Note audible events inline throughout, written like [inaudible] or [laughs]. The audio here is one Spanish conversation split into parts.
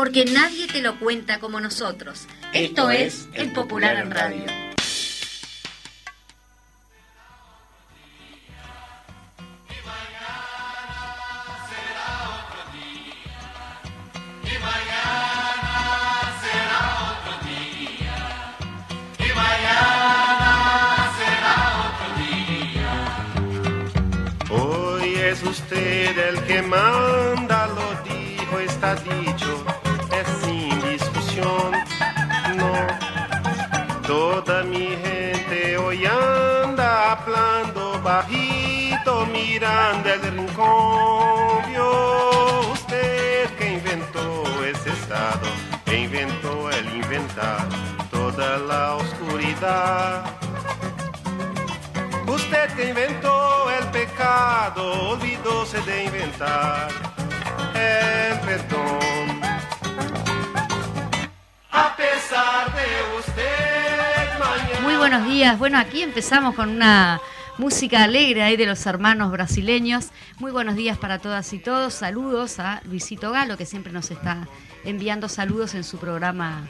Porque nadie te lo cuenta como nosotros. Esto, es El Popular en Radio. Buenos días. Bueno, aquí empezamos con una música alegre ahí de los hermanos brasileños. Muy buenos días para todas y todos. Saludos a Luisito Galo, que siempre nos está enviando saludos en su programa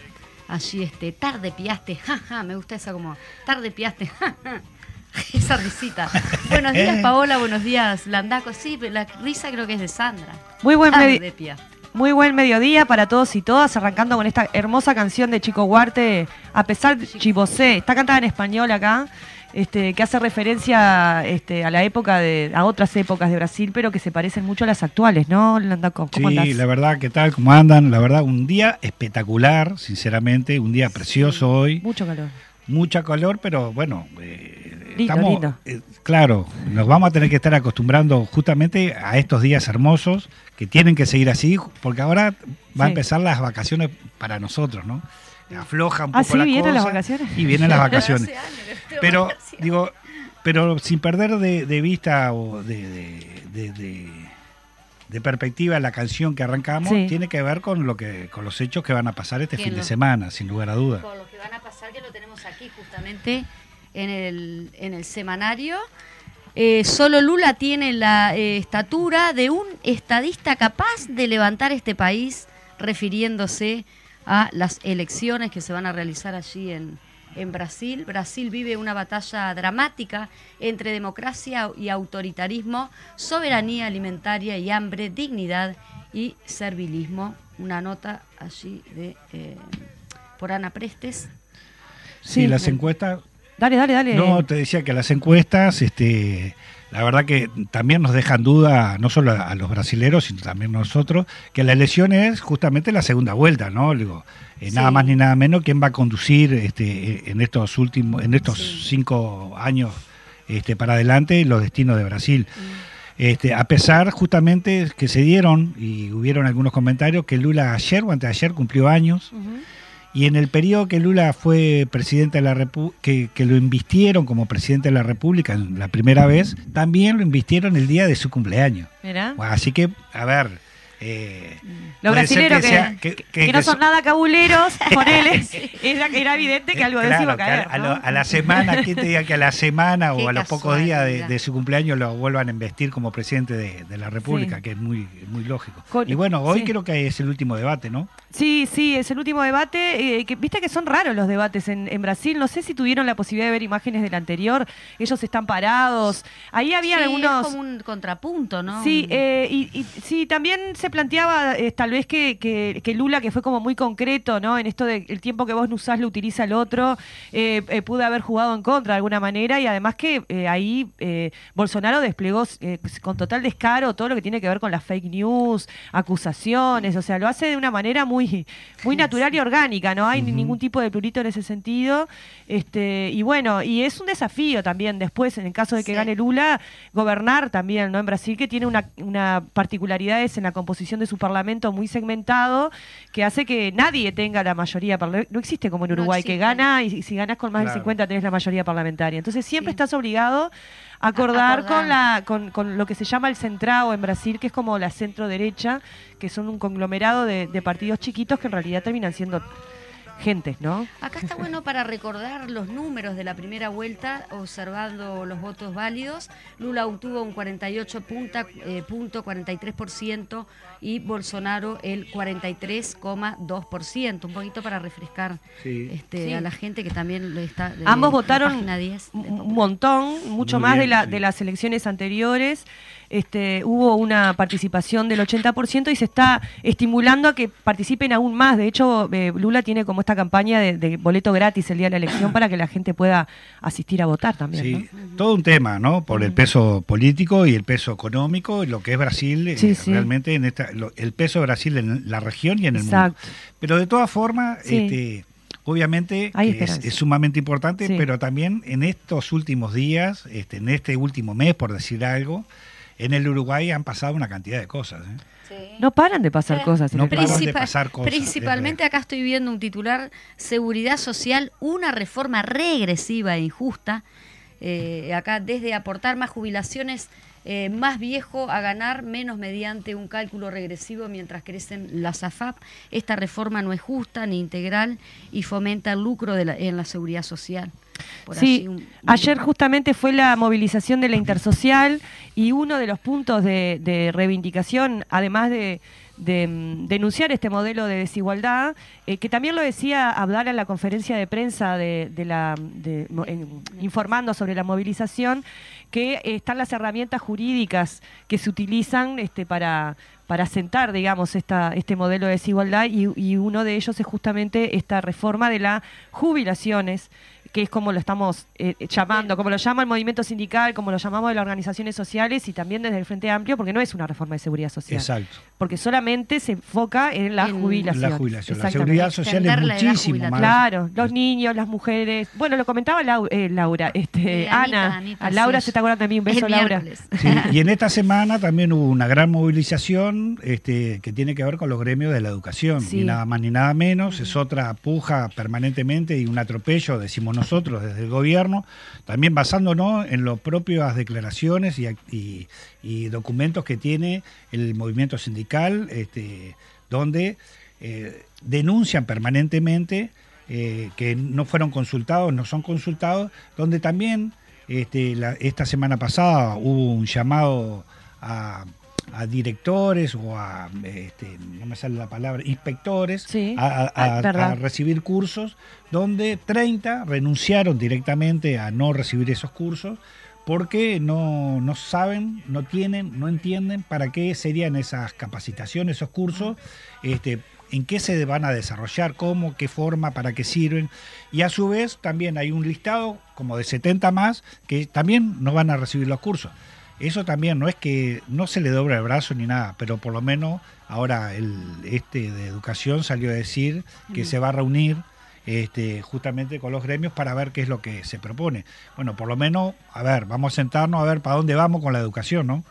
allí, este, Tarde Piaste, jaja, me gusta esa como, Tarde Piaste, [laughs] jaja. Esa risita. Buenos días, Paola. Buenos días, Landaco. Sí, la risa creo que es de Sandra. Muy buen, Tarde. Muy buen mediodía para todos y todas, arrancando con esta hermosa canción de Chico Huarte, a pesar de Chibosé. Está cantada en español acá, este, que hace referencia este, a la época de, a otras épocas de Brasil, pero que se parecen mucho a las actuales, ¿no? ¿Cómo Sí, andás? la verdad, ¿qué tal? ¿Cómo andan? La verdad, un día espectacular, sinceramente, un día precioso hoy. Mucho calor. Mucha calor, pero bueno, eh, Lindo, estamos, lindo. eh, claro, nos vamos a tener que estar acostumbrando justamente a estos días hermosos que tienen que seguir así, porque ahora va a empezar las vacaciones para nosotros, ¿no? Afloja un Ah, poco ¿sí? la ¿Vienen las vacaciones? Y vienen las [laughs] vacaciones. Pero digo, pero sin perder de, de vista o de, de- de- de- de perspectiva la canción que arrancamos Sí. tiene que ver con lo que con los hechos que van a pasar este Que fin de semana, sin lugar a dudas. Con lo que van a pasar, que lo tenemos aquí justamente en el, en el semanario. Eh, solo Lula tiene la eh, estatura de un estadista capaz de levantar este país, refiriéndose a las elecciones que se van a realizar allí en, en Brasil. Brasil vive una batalla dramática entre democracia y autoritarismo, soberanía alimentaria y hambre, dignidad y servilismo. Una nota allí de eh, por Ana Prestes. Sí, Sí, las me- encuestas Dale, dale, dale. No, te decía que las encuestas, este, la verdad que también nos dejan duda, no solo a, a los brasileros, sino también a nosotros, que la elección es justamente la segunda vuelta, ¿no? Digo, eh, Sí. nada más ni nada menos quién va a conducir este, en estos últimos, en estos Sí. cinco años este, para adelante los destinos de Brasil. Mm. Este, a pesar justamente que se dieron y hubieron algunos comentarios que Lula ayer o antes de ayer cumplió años. Y en el periodo que Lula fue presidente de la República, que, que lo invistieron como presidente de la República la primera vez, también lo invistieron el día de su cumpleaños. Bueno, así que, a ver, eh, Los brasileros que, sea- que- que- que que no so- son nada cabuleros, [laughs] ponele, era, era evidente que algo de eso iba a caer. a, ¿no? lo- a la semana, ¿quién te diga que a la semana [laughs] o a los pocos días de, su cumpleaños lo vuelvan a investir como presidente de, de la República, Sí. que es muy, muy lógico. Con- y bueno, hoy sí. creo que es el último debate, ¿no? Sí, sí, es el último debate. eh, que, Viste que son raros los debates en, en Brasil. No sé si tuvieron la posibilidad de ver imágenes del anterior. Ellos están parados. Ahí había Sí, algunos. Es como un contrapunto, ¿no? Sí, eh, y, y sí, también se planteaba eh, tal vez que, que- que Lula, que fue como muy concreto, ¿no? En esto de el tiempo que vos no usás lo utiliza el otro, eh, eh, pudo haber jugado en contra de alguna manera y además que ahí Bolsonaro desplegó eh, con total descaro todo lo que tiene que ver con las fake news, acusaciones, o sea, lo hace de una manera muy, muy natural y orgánica, no hay ni- ningún tipo de plurito en ese sentido. Este, y bueno, y es un desafío también después, en el caso de que Sí. gane Lula, gobernar también, ¿no? En Brasil, que tiene una, una particularidades en la composición composición de su parlamento muy segmentado, que hace que nadie tenga la mayoría. No existe como en No Uruguay, que gana y si ganas con más Claro. del 50 tenés la mayoría parlamentaria. Entonces siempre Sí. estás obligado a acordar, acordar. Con, la, con, con lo que se llama el centrado en Brasil, que es como la centro derecha, que son un conglomerado de, de partidos chiquitos que en realidad terminan siendo gentes, ¿no? Acá está bueno para recordar los números de la primera vuelta, observando los votos válidos. Lula obtuvo un 48 punta, eh, punto 43% y Bolsonaro el 43,2%. Un poquito para refrescar Sí. este, Sí. a la gente que también lo está. de Ambos la votaron página 10 de un montón, mucho Muy más de, la, sí. de las elecciones anteriores. Este, hubo una participación del 80% y se está estimulando a que participen aún más. De hecho, eh, Lula tiene como esta campaña de, de boleto gratis el día de la elección para que la gente pueda asistir a votar también. Sí, ¿no? todo un tema, ¿no? Por el peso político y el peso económico, y lo que es Brasil, eh, Sí, realmente en esta, lo- el peso de Brasil en la región y en el Exacto. mundo. Pero de todas formas, Sí. este, obviamente es, sumamente importante, Sí. pero también en estos últimos días, este, en este último mes, por decir algo, en el Uruguay han pasado una cantidad de cosas. ¿eh? No paran de pasar Eh, cosas. No paran de pasar cosas, Principalmente acá estoy viendo un titular, Seguridad Social, una reforma regresiva e injusta. Eh, acá desde aportar más jubilaciones, eh, más viejo a ganar menos mediante un cálculo regresivo mientras crecen las AFAP. Esta reforma no es justa ni integral y fomenta el lucro de la- en la seguridad social. Por Sí, un- ayer justamente fue la movilización de la intersocial y uno de los puntos de, de reivindicación, además de, de, mm, denunciar este modelo de desigualdad, eh, que también lo decía Abdala en la conferencia de prensa de, de la, de- mo- en- informando sobre la movilización, que eh, están las herramientas jurídicas que se utilizan este, para para sentar, digamos, esta, este modelo de desigualdad y, y uno de ellos es justamente esta reforma de las jubilaciones, que es como lo estamos eh, llamando, como lo llama el movimiento sindical, como lo llamamos de las organizaciones sociales y también desde el Frente Amplio, porque no es una reforma de seguridad social, Exacto. porque solamente se enfoca en la En jubilación. La jubilación. La seguridad social es muchísimo más. Claro, los niños, las mujeres. Bueno, lo comentaba Lau- eh, Laura, este, Eh, Anita, Ana. Anita, a Laura sí. se está acordando de mí. Un beso, Laura. Sí, y en esta semana también hubo una gran movilización este, que tiene que ver con los gremios de la educación, Sí. ni nada más ni nada menos, es otra puja permanentemente y un atropello, decimos nosotros desde el gobierno, también basándonos en las propias declaraciones y, y- y documentos que tiene el movimiento sindical, este, donde eh, denuncian permanentemente eh, que no fueron consultados, no son consultados, donde también este, la- esta semana pasada hubo un llamado a, a directores o a, este, no me sale la palabra, inspectores Sí. a, a- Ah, a recibir cursos, donde 30 renunciaron directamente a no recibir esos cursos porque no, no saben, no tienen, no entienden para qué serían esas capacitaciones, esos cursos, este, en qué se van a desarrollar, cómo, qué forma, para qué sirven. Y a su vez también hay un listado como de 70 más que también no van a recibir los cursos. Eso también no es que no se le dobra el brazo ni nada, pero por lo menos ahora el este de educación salió a decir que se va a reunir este, justamente con los gremios para ver qué es lo que se propone. Bueno, por lo menos, a ver, vamos a sentarnos a ver para dónde vamos con la educación, ¿no?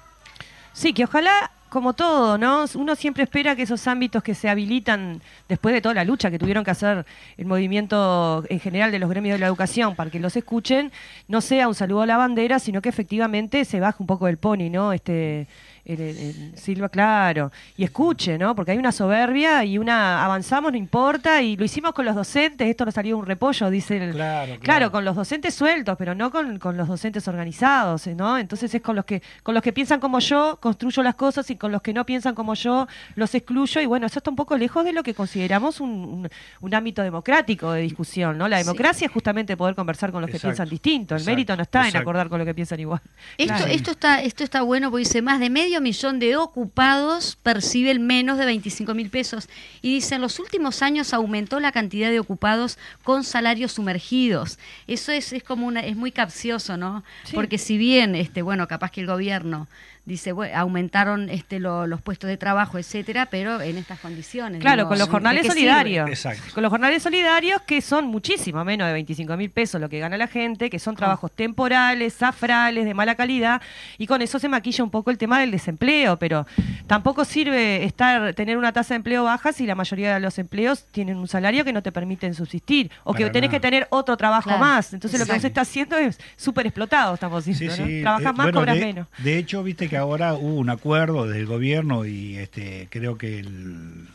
Sí, que ojalá, como todo, ¿no? Uno siempre espera que esos ámbitos que se habilitan después de toda la lucha que tuvieron que hacer el movimiento en general de los gremios de la educación para que los escuchen, no sea un saludo a la bandera, sino que efectivamente se baje un poco del pony, ¿no? Este el- el- el Silva, claro, y escuche, ¿no? Porque hay una soberbia y una avanzamos, no importa, y lo hicimos con los docentes, esto nos salió un repollo, dice el, Claro, Claro, claro. con los docentes sueltos, pero no con, con los docentes organizados. ¿no? Entonces es con los que con los que piensan como yo, construyo las cosas y con los que no piensan como yo, los excluyo. Y bueno, eso está un poco lejos de lo que consideramos un, un- un ámbito democrático de discusión, ¿no? La Sí. democracia es justamente poder conversar con los que Exacto, piensan distinto. El exacto, mérito no está en acordar con lo que piensan igual. Esto, Claro. esto, está, esto está bueno porque dice más de medio millón de ocupados perciben menos de 25 mil pesos. Y dice, en los últimos años aumentó la cantidad de ocupados con salarios sumergidos. Eso es, es como una, es muy capcioso, ¿no? Sí. Porque si bien, este, bueno, capaz que el gobierno dice, bueno, aumentaron este, lo- los puestos de trabajo, etcétera, pero en estas condiciones. Claro, digo, con los ¿de jornales solidarios. Exacto. Con los jornales solidarios que son muchísimo menos de 25 mil pesos lo que gana la gente, que son trabajos temporales, zafrales, de mala calidad, y con eso se maquilla un poco el tema del desempleo, pero tampoco sirve estar tener una tasa de empleo baja si la mayoría de los empleos tienen un salario que no te permiten subsistir, o que tenés nada. que tener otro trabajo Claro, más. Entonces lo que se está haciendo es súper explotado, estamos Sí, diciendo. ¿no? Trabajas Eh, más, bueno, cobras de, menos. De hecho, viste que ahora hubo un acuerdo del gobierno y este creo que el,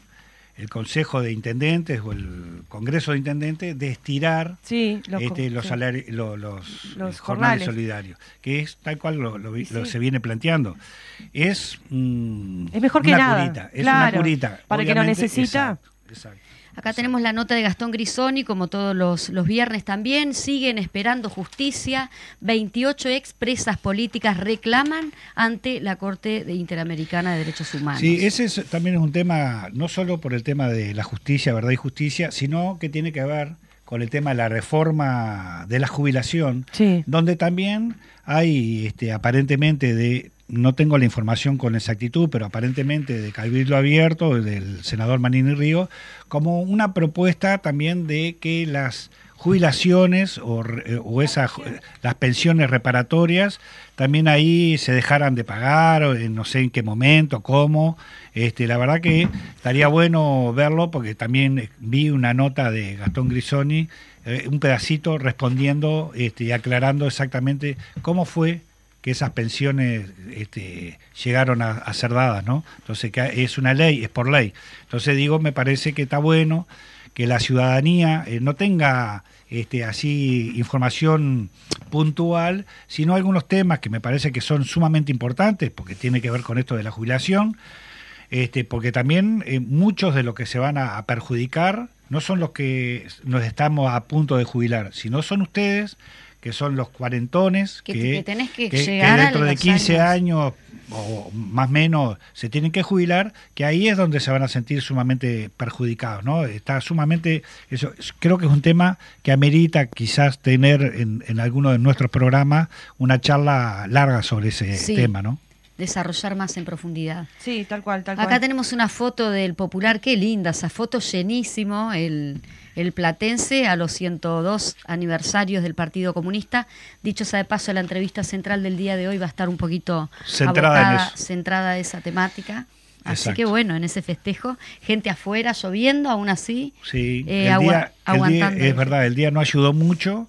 el Consejo de Intendentes o el Congreso de Intendentes de estirar Sí, los, este, los, sí. salari- lo- los, Los jornales jornales. solidarios, que es tal cual lo, lo Sí, se viene planteando. Es, mm, Es mejor que una nada, curita, es claro. una curita. Para que lo necesita. exacto, exacto. Acá tenemos la nota de Gastón Grisoni, como todos los, los viernes también. Siguen esperando justicia. 28 expresas políticas reclaman ante la Corte de Interamericana de Derechos Humanos. Sí, ese es- también es un tema, no solo por el tema de la justicia, verdad y justicia, sino que tiene que ver con el tema de la reforma de la jubilación, Sí. donde también hay este, aparentemente de, no tengo la información con exactitud, pero aparentemente de Cabildo Abierto, del senador Manini Río, como una propuesta también de que las jubilaciones o, re- o esas las pensiones reparatorias también ahí se dejaran de pagar en no sé en qué momento cómo. Este la verdad que estaría bueno verlo porque también eh, vi una nota de Gastón Grisoni eh, un pedacito respondiendo este, y aclarando exactamente cómo fue que esas pensiones este, llegaron a, ser dadas, ¿no? Entonces que es una ley, es por ley. Entonces digo, me parece que está bueno que la ciudadanía eh, no tenga este, así información puntual, sino algunos temas que me parece que son sumamente importantes, porque tiene que ver con esto de la jubilación, este, porque también eh, muchos de los que se van a, a perjudicar no son los que nos estamos a punto de jubilar, sino son ustedes, que son los cuarentones, Que- que, que tenés que que- que llegar a dentro de los 15 años. años o más o menos se tienen que jubilar, que ahí es donde se van a sentir sumamente perjudicados, ¿no? Está sumamente, eso creo que es un tema que amerita quizás tener en, en alguno de nuestros programas una charla larga sobre ese Sí. tema, ¿no? Desarrollar más en profundidad. Sí, tal cual, tal Acá tenemos una foto del popular, qué linda, esa foto llenísimo, el, el platense a los 102 aniversarios del Partido Comunista. Dicho sea de paso, la entrevista central del día de hoy va a estar un poquito Centrada en abocada, eso. centrada a esa temática. Así Exacto. que bueno, en ese festejo, gente afuera lloviendo, aún así. Sí, eh, el día, el día- aguantando. es verdad, el día no ayudó mucho,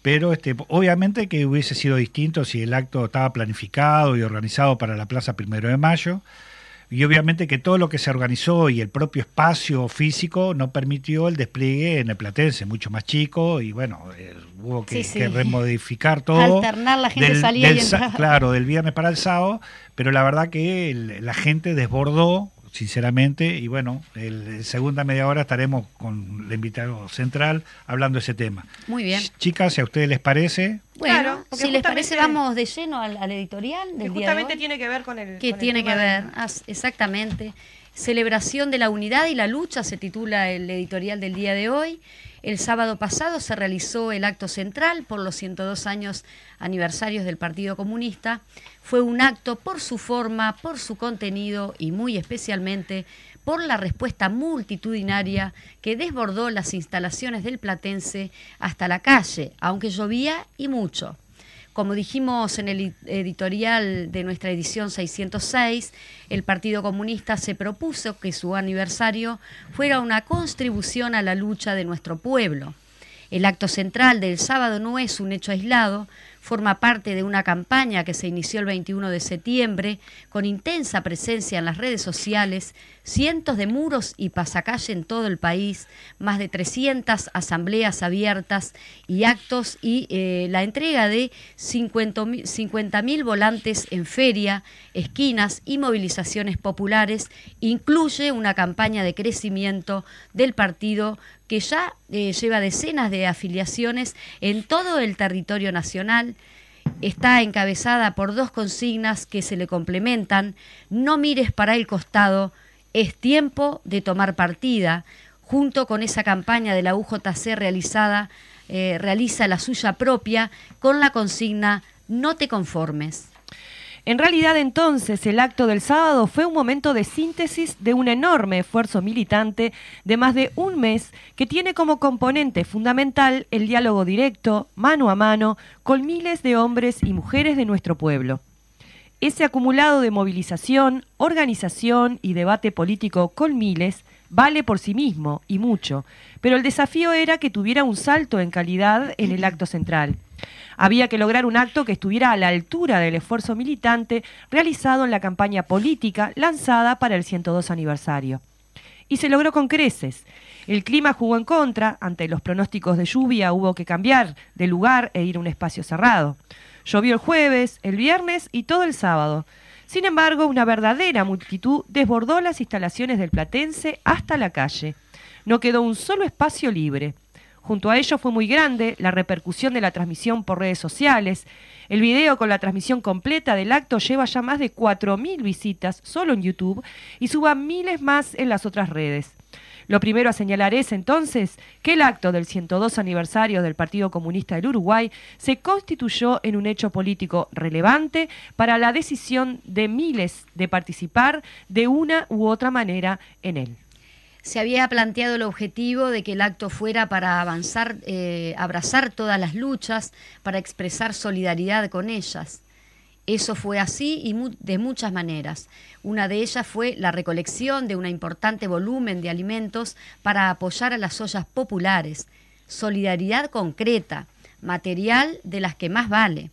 pero este, obviamente que hubiese sido distinto si el acto estaba planificado y organizado para la Plaza Primero de Mayo, y obviamente que todo lo que se organizó y el propio espacio físico no permitió el despliegue en el Platense, mucho más chico, y bueno, eh, hubo que, Sí, sí. que remodificar todo. Alternar, la gente salía y sa- entraba. Claro, del viernes para el sábado, pero la verdad que el- la gente desbordó, sinceramente, y bueno, el, segunda media hora estaremos con el invitado central hablando de ese tema. Muy bien. Ch- Chicas, si a ustedes les parece, Bueno, Claro, si les parece, vamos de lleno al, al editorial Que del día de justamente hoy. tiene que ver con el. ¿Qué con el tiene que ver? Ah, exactamente. Celebración de la unidad y la lucha se titula el editorial del día de hoy. El sábado pasado se realizó el acto central por los 102 años aniversarios del Partido Comunista. Fue un acto por su forma, por su contenido y muy especialmente por la respuesta multitudinaria que desbordó las instalaciones del Platense hasta la calle, aunque llovía y mucho. Como dijimos en el ed- editorial de nuestra edición 606, el Partido Comunista se propuso que su aniversario fuera una contribución a la lucha de nuestro pueblo. El acto central del sábado no es un hecho aislado, forma parte de una campaña que se inició el 21 de septiembre con intensa presencia en las redes sociales, cientos de muros y pasacalle en todo el país, más de 300 asambleas abiertas y actos y eh, la entrega de 50.000 volantes en feria, esquinas y movilizaciones populares, incluye una campaña de crecimiento del partido que ya eh, lleva decenas de afiliaciones en todo el territorio nacional. Está encabezada por dos consignas que se le complementan. No mires para el costado, es tiempo de tomar partida. Junto con esa campaña de la UJC realizada, eh, realiza la suya propia con la consigna No te conformes. En realidad entonces el acto del sábado fue un momento de síntesis de un enorme esfuerzo militante de más de un mes que tiene como componente fundamental el diálogo directo, mano a mano, con miles de hombres y mujeres de nuestro pueblo. Ese acumulado de movilización, organización y debate político con miles vale por sí mismo y mucho, pero el desafío era que tuviera un salto en calidad en el acto central. Había que lograr un acto que estuviera a la altura del esfuerzo militante realizado en la campaña política lanzada para el 102 aniversario. Y se logró con creces. El clima jugó en contra, ante los pronósticos de lluvia hubo que cambiar de lugar e ir a un espacio cerrado. Llovió el jueves, el viernes y todo el sábado. Sin embargo, una verdadera multitud desbordó las instalaciones del Platense hasta la calle. No quedó un solo espacio libre. Junto a ello fue muy grande la repercusión de la transmisión por redes sociales. El video con la transmisión completa del acto lleva ya más de 4.000 visitas solo en YouTube y suba miles más en las otras redes. Lo primero a señalar es entonces que el acto del 102 aniversario del Partido Comunista del Uruguay se constituyó en un hecho político relevante para la decisión de miles de participar de una u otra manera en él se había planteado el objetivo de que el acto fuera para avanzar, eh, abrazar todas las luchas, para expresar solidaridad con ellas. Eso fue así y de muchas maneras. Una de ellas fue la recolección de un importante volumen de alimentos para apoyar a las ollas populares. Solidaridad concreta, material de las que más vale.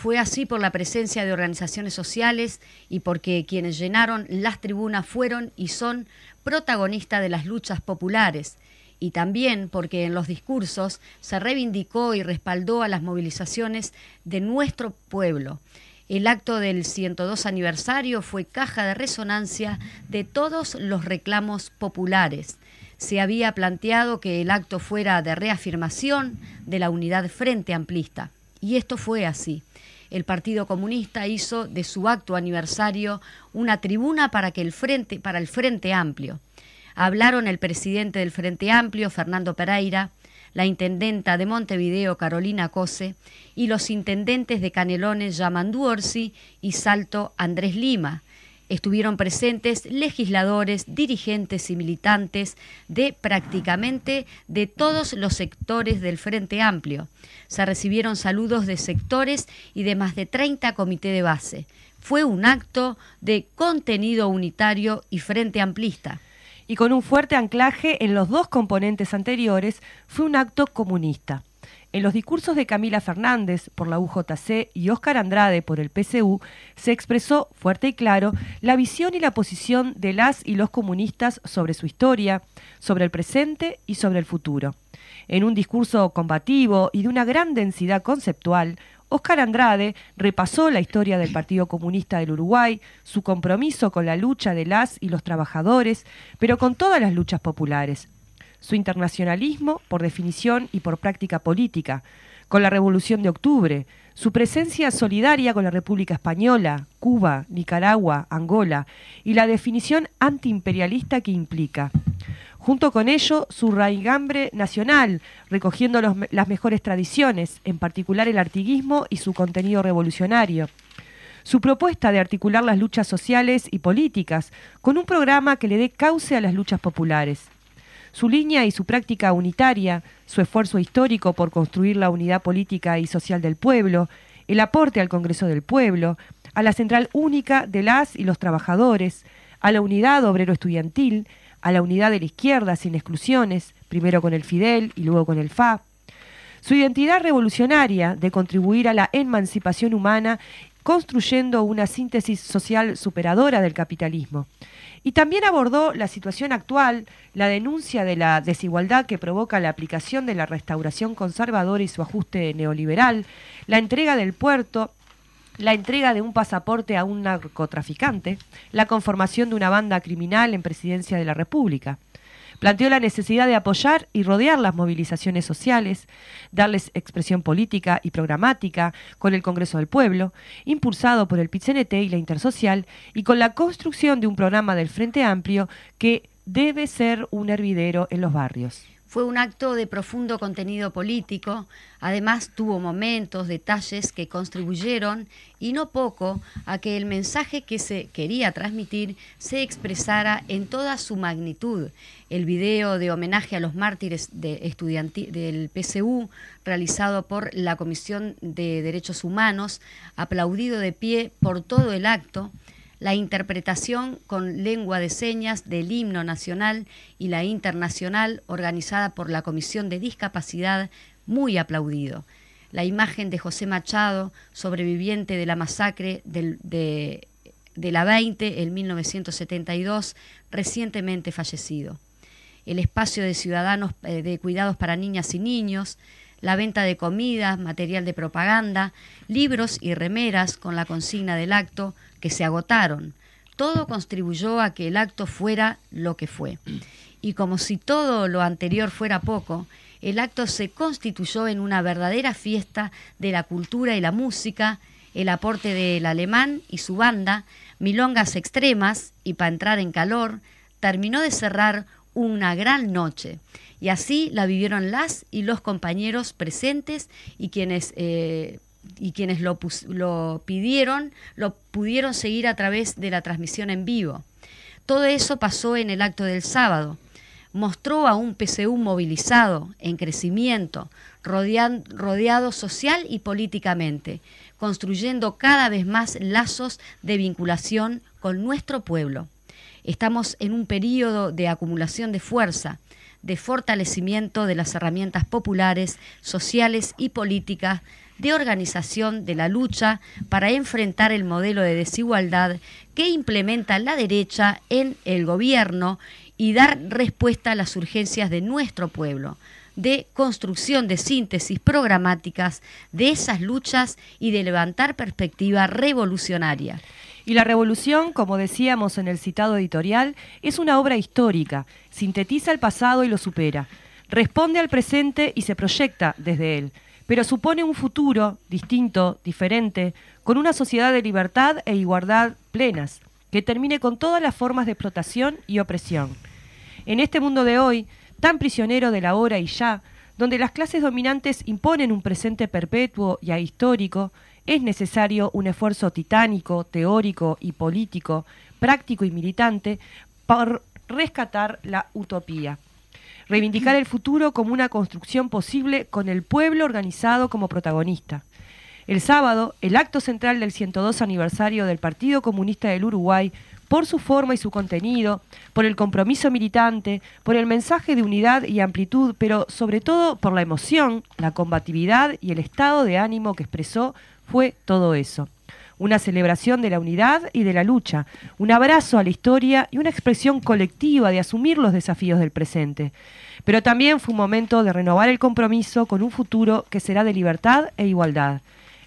Fue así por la presencia de organizaciones sociales y porque quienes llenaron las tribunas fueron y son protagonistas de las luchas populares y también porque en los discursos se reivindicó y respaldó a las movilizaciones de nuestro pueblo. El acto del 102 aniversario fue caja de resonancia de todos los reclamos populares. Se había planteado que el acto fuera de reafirmación de la unidad frente amplista. Y esto fue así el Partido Comunista hizo de su acto aniversario una tribuna para, que el frente, para el Frente Amplio. Hablaron el presidente del Frente Amplio, Fernando Pereira, la intendenta de Montevideo, Carolina Cose, y los intendentes de Canelones, Yamandú Orsi y Salto, Andrés Lima, Estuvieron presentes legisladores, dirigentes y militantes de prácticamente de todos los sectores del Frente Amplio. Se recibieron saludos de sectores y de más de 30 comités de base. Fue un acto de contenido unitario y frente amplista. Y con un fuerte anclaje en los dos componentes anteriores, fue un acto comunista. En los discursos de Camila Fernández por la UJC y Óscar Andrade por el PCU se expresó fuerte y claro la visión y la posición de las y los comunistas sobre su historia, sobre el presente y sobre el futuro. En un discurso combativo y de una gran densidad conceptual, Óscar Andrade repasó la historia del Partido Comunista del Uruguay, su compromiso con la lucha de las y los trabajadores, pero con todas las luchas populares, su internacionalismo por definición y por práctica política, con la Revolución de Octubre, su presencia solidaria con la República Española, Cuba, Nicaragua, Angola y la definición antiimperialista que implica. Junto con ello, su raigambre nacional, recogiendo las mejores tradiciones, en particular el artiguismo y su contenido revolucionario. Su propuesta de articular las luchas sociales y políticas con un programa que le dé cauce a las luchas populares su línea y su práctica unitaria, su esfuerzo histórico por construir la unidad política y social del pueblo, el aporte al Congreso del Pueblo, a la central única de las y los trabajadores, a la unidad obrero-estudiantil, a la unidad de la izquierda sin exclusiones, primero con el Fidel y luego con el FA. Su identidad revolucionaria de contribuir a la emancipación humana construyendo una síntesis social superadora del capitalismo. Y también abordó la situación actual, la denuncia de la desigualdad que provoca la aplicación de la restauración conservadora y su ajuste neoliberal, la entrega del puerto, la entrega de un pasaporte a un narcotraficante, la conformación de una banda criminal en presidencia de la República. Planteó la necesidad de apoyar y rodear las movilizaciones sociales, darles expresión política y programática con el Congreso del Pueblo, impulsado por el PITCNT y la Intersocial, y con la construcción de un programa del Frente Amplio que debe ser un hervidero en los barrios. Fue un acto de profundo contenido político, además tuvo momentos, detalles que contribuyeron, y no poco, a que el mensaje que se quería transmitir se expresara en toda su magnitud. El video de homenaje a los mártires de del PCU, realizado por la Comisión de Derechos Humanos, aplaudido de pie por todo el acto, la interpretación con lengua de señas del himno nacional y la internacional organizada por la Comisión de Discapacidad, muy aplaudido. La imagen de José Machado, sobreviviente de la masacre del- de, la 20 en 1972, recientemente fallecido. El espacio de ciudadanos eh, de cuidados para niñas y niños, la venta de comidas, material de propaganda, libros y remeras con la consigna del acto que se agotaron. Todo contribuyó a que el acto fuera lo que fue. Y como si todo lo anterior fuera poco, el acto se constituyó en una verdadera fiesta de la cultura y la música, el aporte del alemán y su banda, milongas extremas y para entrar en calor, terminó de cerrar una gran noche. Y así la vivieron las y los compañeros presentes y quienes, eh, y quienes lo, lo pidieron, lo pudieron seguir a través de la transmisión en vivo. Todo eso pasó en el acto del sábado. Mostró a un PCU movilizado, en crecimiento, rodeado social y políticamente, construyendo cada vez más lazos de vinculación con nuestro pueblo. Estamos en un periodo de acumulación de fuerza, de fortalecimiento de las herramientas populares, sociales y políticas de organización de la lucha para enfrentar el modelo de desigualdad que implementa la derecha en el gobierno y dar respuesta a las urgencias de nuestro pueblo, de construcción de síntesis programáticas de esas luchas y de levantar perspectiva revolucionaria. Y la revolución, como decíamos en el citado editorial, es una obra histórica, sintetiza el pasado y lo supera, responde al presente y se proyecta desde él, pero supone un futuro distinto, diferente, con una sociedad de libertad e igualdad plenas, que termine con todas las formas de explotación y opresión. En este mundo de hoy, tan prisionero de la hora y ya, donde las clases dominantes imponen un presente perpetuo y ahistórico, es necesario un esfuerzo titánico, teórico y político, práctico y militante, para rescatar la utopía. Reivindicar el futuro como una construcción posible con el pueblo organizado como protagonista. El sábado, el acto central del 102 aniversario del Partido Comunista del Uruguay, por su forma y su contenido, por el compromiso militante, por el mensaje de unidad y amplitud, pero sobre todo por la emoción, la combatividad y el estado de ánimo que expresó, fue todo eso. Una celebración de la unidad y de la lucha, un abrazo a la historia y una expresión colectiva de asumir los desafíos del presente. Pero también fue un momento de renovar el compromiso con un futuro que será de libertad e igualdad.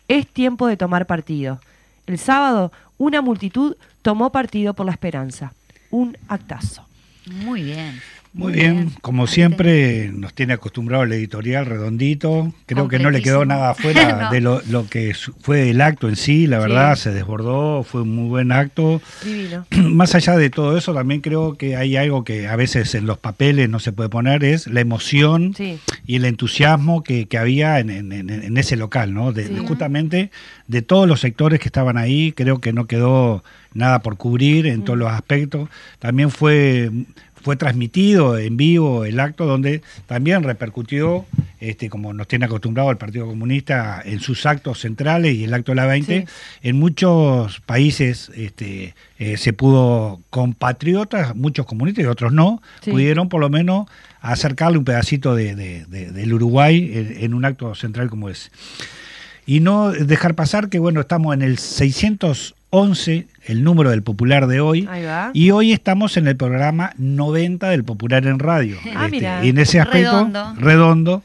Es tiempo de tomar partido. El sábado, una multitud tomó partido por la esperanza. Un actazo. Muy bien. Muy bien, como siempre nos tiene acostumbrado el editorial redondito, creo que no le quedó nada afuera [laughs] No. de lo, lo que fue el acto en sí, la Sí. verdad, se desbordó, fue un muy buen acto. Divino. [clears throat] Más allá de todo eso, también creo que hay algo que a veces en los papeles no se puede poner, es la emoción Sí. y el entusiasmo que, que había en, en- en- en ese local, ¿no? De, Sí. justamente de todos los sectores que estaban ahí, creo que no quedó nada por cubrir en todos los aspectos. También fue fue transmitido en vivo el acto donde también repercutió, este, como nos tiene acostumbrado el Partido Comunista, en sus actos centrales y el acto de la 20, Sí. en muchos países este, eh, se pudo, compatriotas, muchos comunistas y otros no, Sí. pudieron por lo menos acercarle un pedacito de, de- de- del Uruguay en, en un acto central como ese. Y no dejar pasar que, bueno, estamos en el 611, el número del Popular de hoy, Ahí va. y hoy estamos en el programa 90 del Popular en Radio. Ah, mira. y en ese aspecto, Redondo. redondo,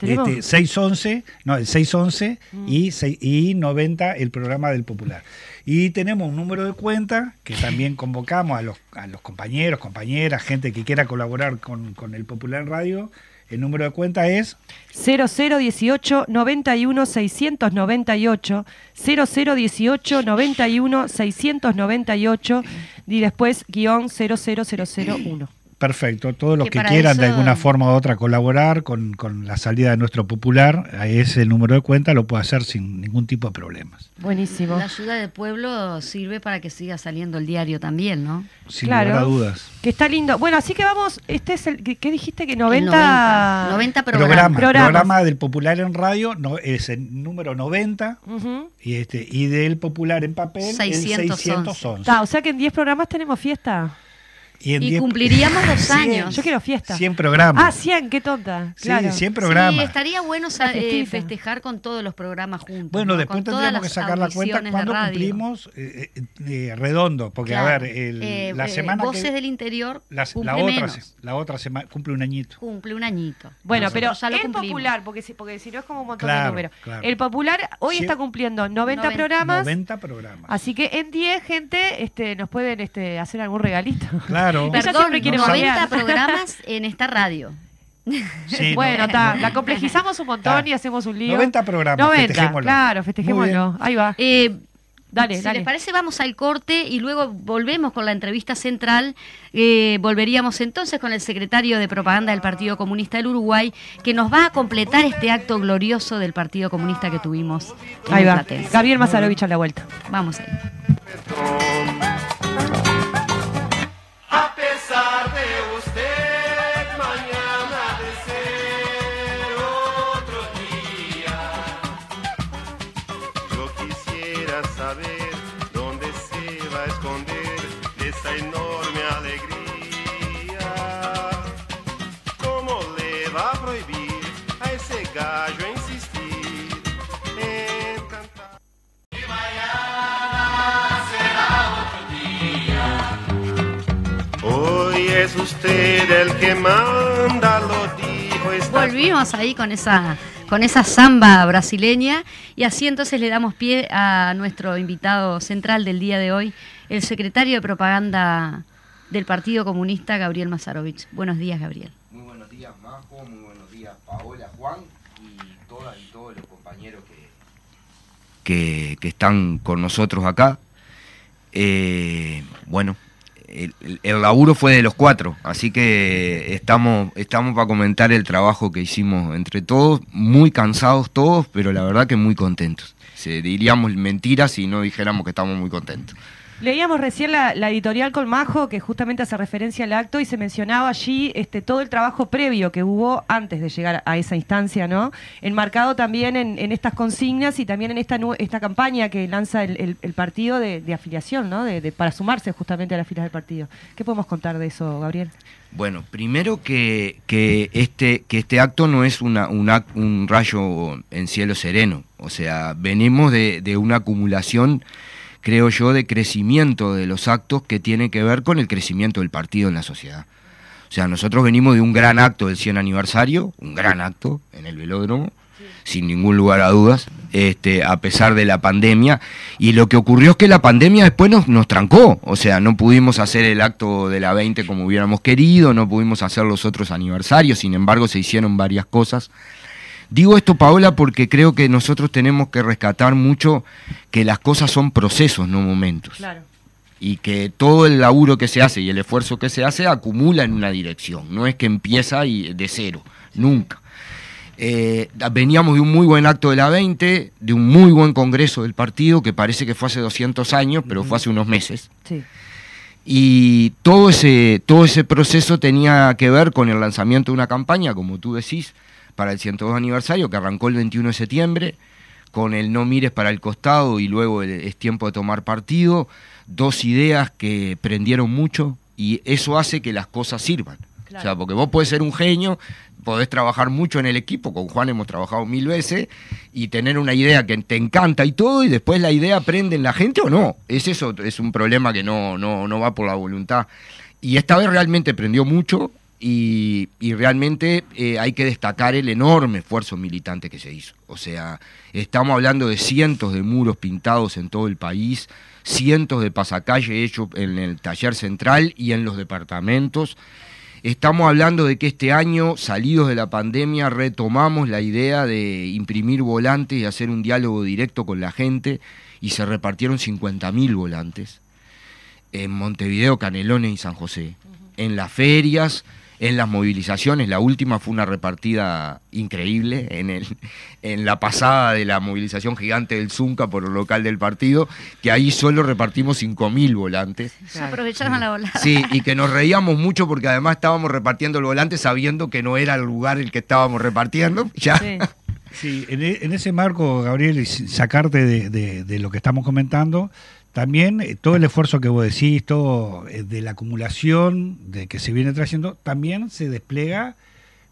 Tenemos- este, 611, no, el 611 Mm. y, seis- y 90 el programa del Popular. Y tenemos un número de cuenta que también convocamos a los, a los compañeros, compañeras, gente que quiera colaborar con, con el Popular en Radio. El número de cuenta es 0018 91 698 0018 91 698 y después guion 00001. Perfecto, todos los Que quieran de alguna forma u otra colaborar con, con la salida de nuestro popular, a ese número de cuenta lo puede hacer sin ningún tipo de problemas. Buenísimo. La ayuda del pueblo sirve para que siga saliendo el diario también, ¿no? Sin Claro. lugar a dudas. Que está lindo. Bueno, así que vamos, este es el, ¿qué, dijiste? Que El 90... 90, 90 programas. Programa, Programas. programa del popular en radio no, es el número 90 Ujú. y, este, y del popular en papel 611. el 611. Ta, o sea que en 10 programas tenemos fiesta. Y, en Y diez- cumpliríamos dos [laughs] 100, años. Yo quiero fiesta. 100 programas. Ah, 100, qué tonta. Sí, Claro. 100 programas. Sí, estaría bueno eh, festejar con todos los programas juntos. Bueno, ¿no? después con tendríamos que sacar la cuenta cuando cumplimos eh, eh, redondo, porque Claro. a ver, el- Eh, la eh, semana Voces que, del Interior la, cumple la otra, menos. la otra semana cumple un añito. Cumple un añito. Bueno, Nosotros pero ya lo el cumplimos. popular, porque si, porque si no es como un montón de números. claro. El popular hoy Sí. está cumpliendo 90, 90. programas. 90 programas. Así que en 10, gente, este, nos pueden este, hacer algún regalito. Claro. Ella Perdón, siempre quiere 90 bardear. programas en esta radio. Sí, bueno, no- está, [laughs] la complejizamos un montón Ta. y hacemos un lío. 90 programas, 90, festejémoslo. claro, festejémoslo. Ahí va. Eh, Dale, si dale. les parece, vamos al corte y luego volvemos con la entrevista central. Eh, volveríamos entonces con el secretario de propaganda del Partido Comunista del Uruguay, que nos va a completar este acto glorioso del Partido Comunista que tuvimos. en Ahí va. Gabriel Mazarovich a la vuelta. Vamos ahí. Es usted el que manda, lo dijo esta Volvimos ahí con esa, con esa samba brasileña y así entonces le damos pie a nuestro invitado central del día de hoy, el secretario de propaganda del Partido Comunista, Gabriel Mazarovich. Buenos días, Gabriel. Muy buenos días, Majo, muy buenos días, Paola, Juan y todas y todos los compañeros que, que, que están con nosotros acá. Eh, bueno, el, laburo fue de los cuatro, así que estamos, estamos para comentar el trabajo que hicimos entre todos, muy cansados todos, pero la verdad que muy contentos. Se diríamos mentiras si no dijéramos que estamos muy contentos. Leíamos recién la, la editorial Colmajo, que justamente hace referencia al acto, y se mencionaba allí este, todo el trabajo previo que hubo antes de llegar a esa instancia, ¿no? Enmarcado también en, en estas consignas y también en esta, esta campaña que lanza el, partido de, afiliación, ¿no? De, para sumarse justamente a las filas del partido. ¿Qué podemos contar de eso, Gabriel? Bueno, primero que, que este, que este acto no es una, un, un rayo en cielo sereno. O sea, venimos de una acumulación, creo yo, de crecimiento de los actos que tiene que ver con el crecimiento del partido en la sociedad. O sea, nosotros venimos de un gran acto del 100 aniversario, un gran acto en el velódromo, sin ningún lugar a dudas, este, a pesar de la pandemia. Y lo que ocurrió es que la pandemia después nos, nos trancó. O sea, no pudimos hacer el acto de la 20 como hubiéramos querido, no pudimos hacer los otros aniversarios, sin embargo se hicieron varias cosas. Digo esto, Paola, porque creo que nosotros tenemos que rescatar mucho que las cosas son procesos, no momentos Claro. y que todo el laburo que se hace y el esfuerzo que se hace acumula en una dirección, no es que empieza y de cero, nunca. Eh, veníamos de un muy buen acto de la 20, de un muy buen congreso del partido, que parece que fue hace 200 años, pero fue hace unos meses. Sí. Y todo ese, todo ese proceso tenía que ver con el lanzamiento de una campaña, como tú decís, para el 102 aniversario, que arrancó el 21 de septiembre, con el no mires para el costado y luego es tiempo de tomar partido, dos ideas que prendieron mucho y eso hace que las cosas sirvan. O sea, porque vos podés ser un genio, podés trabajar mucho en el equipo, con Juan hemos trabajado mil veces, y tener una idea que te encanta y todo, y después la idea prende en la gente o no. Es eso, es un problema que no, no, no va por la voluntad. Y esta vez realmente prendió mucho y, y realmente eh, hay que destacar el enorme esfuerzo militante que se hizo. O sea, estamos hablando de cientos de muros pintados en todo el país, cientos de pasacalle hechos en el taller central y en los departamentos. Estamos hablando de que este año, salidos de la pandemia, retomamos la idea de imprimir volantes y hacer un diálogo directo con la gente y se repartieron 50.000 volantes en Montevideo, Canelones y San José. en las ferias, en las movilizaciones. La última fue una repartida increíble en, el, en la pasada de la movilización gigante del Zunca por el local del partido, que ahí solo repartimos 5.000 volantes. Se aprovecharon la volada. Sí, y que nos reíamos mucho porque además estábamos repartiendo el volante sabiendo que no era el lugar el que estábamos repartiendo. [laughs] Ya. Sí. Sí, en, e- en ese marco, Gabriel, y sacarte de, de- de lo que estamos comentando, también eh, todo el esfuerzo que vos decís, todo eh, de la acumulación de que se viene trayendo, también se despliega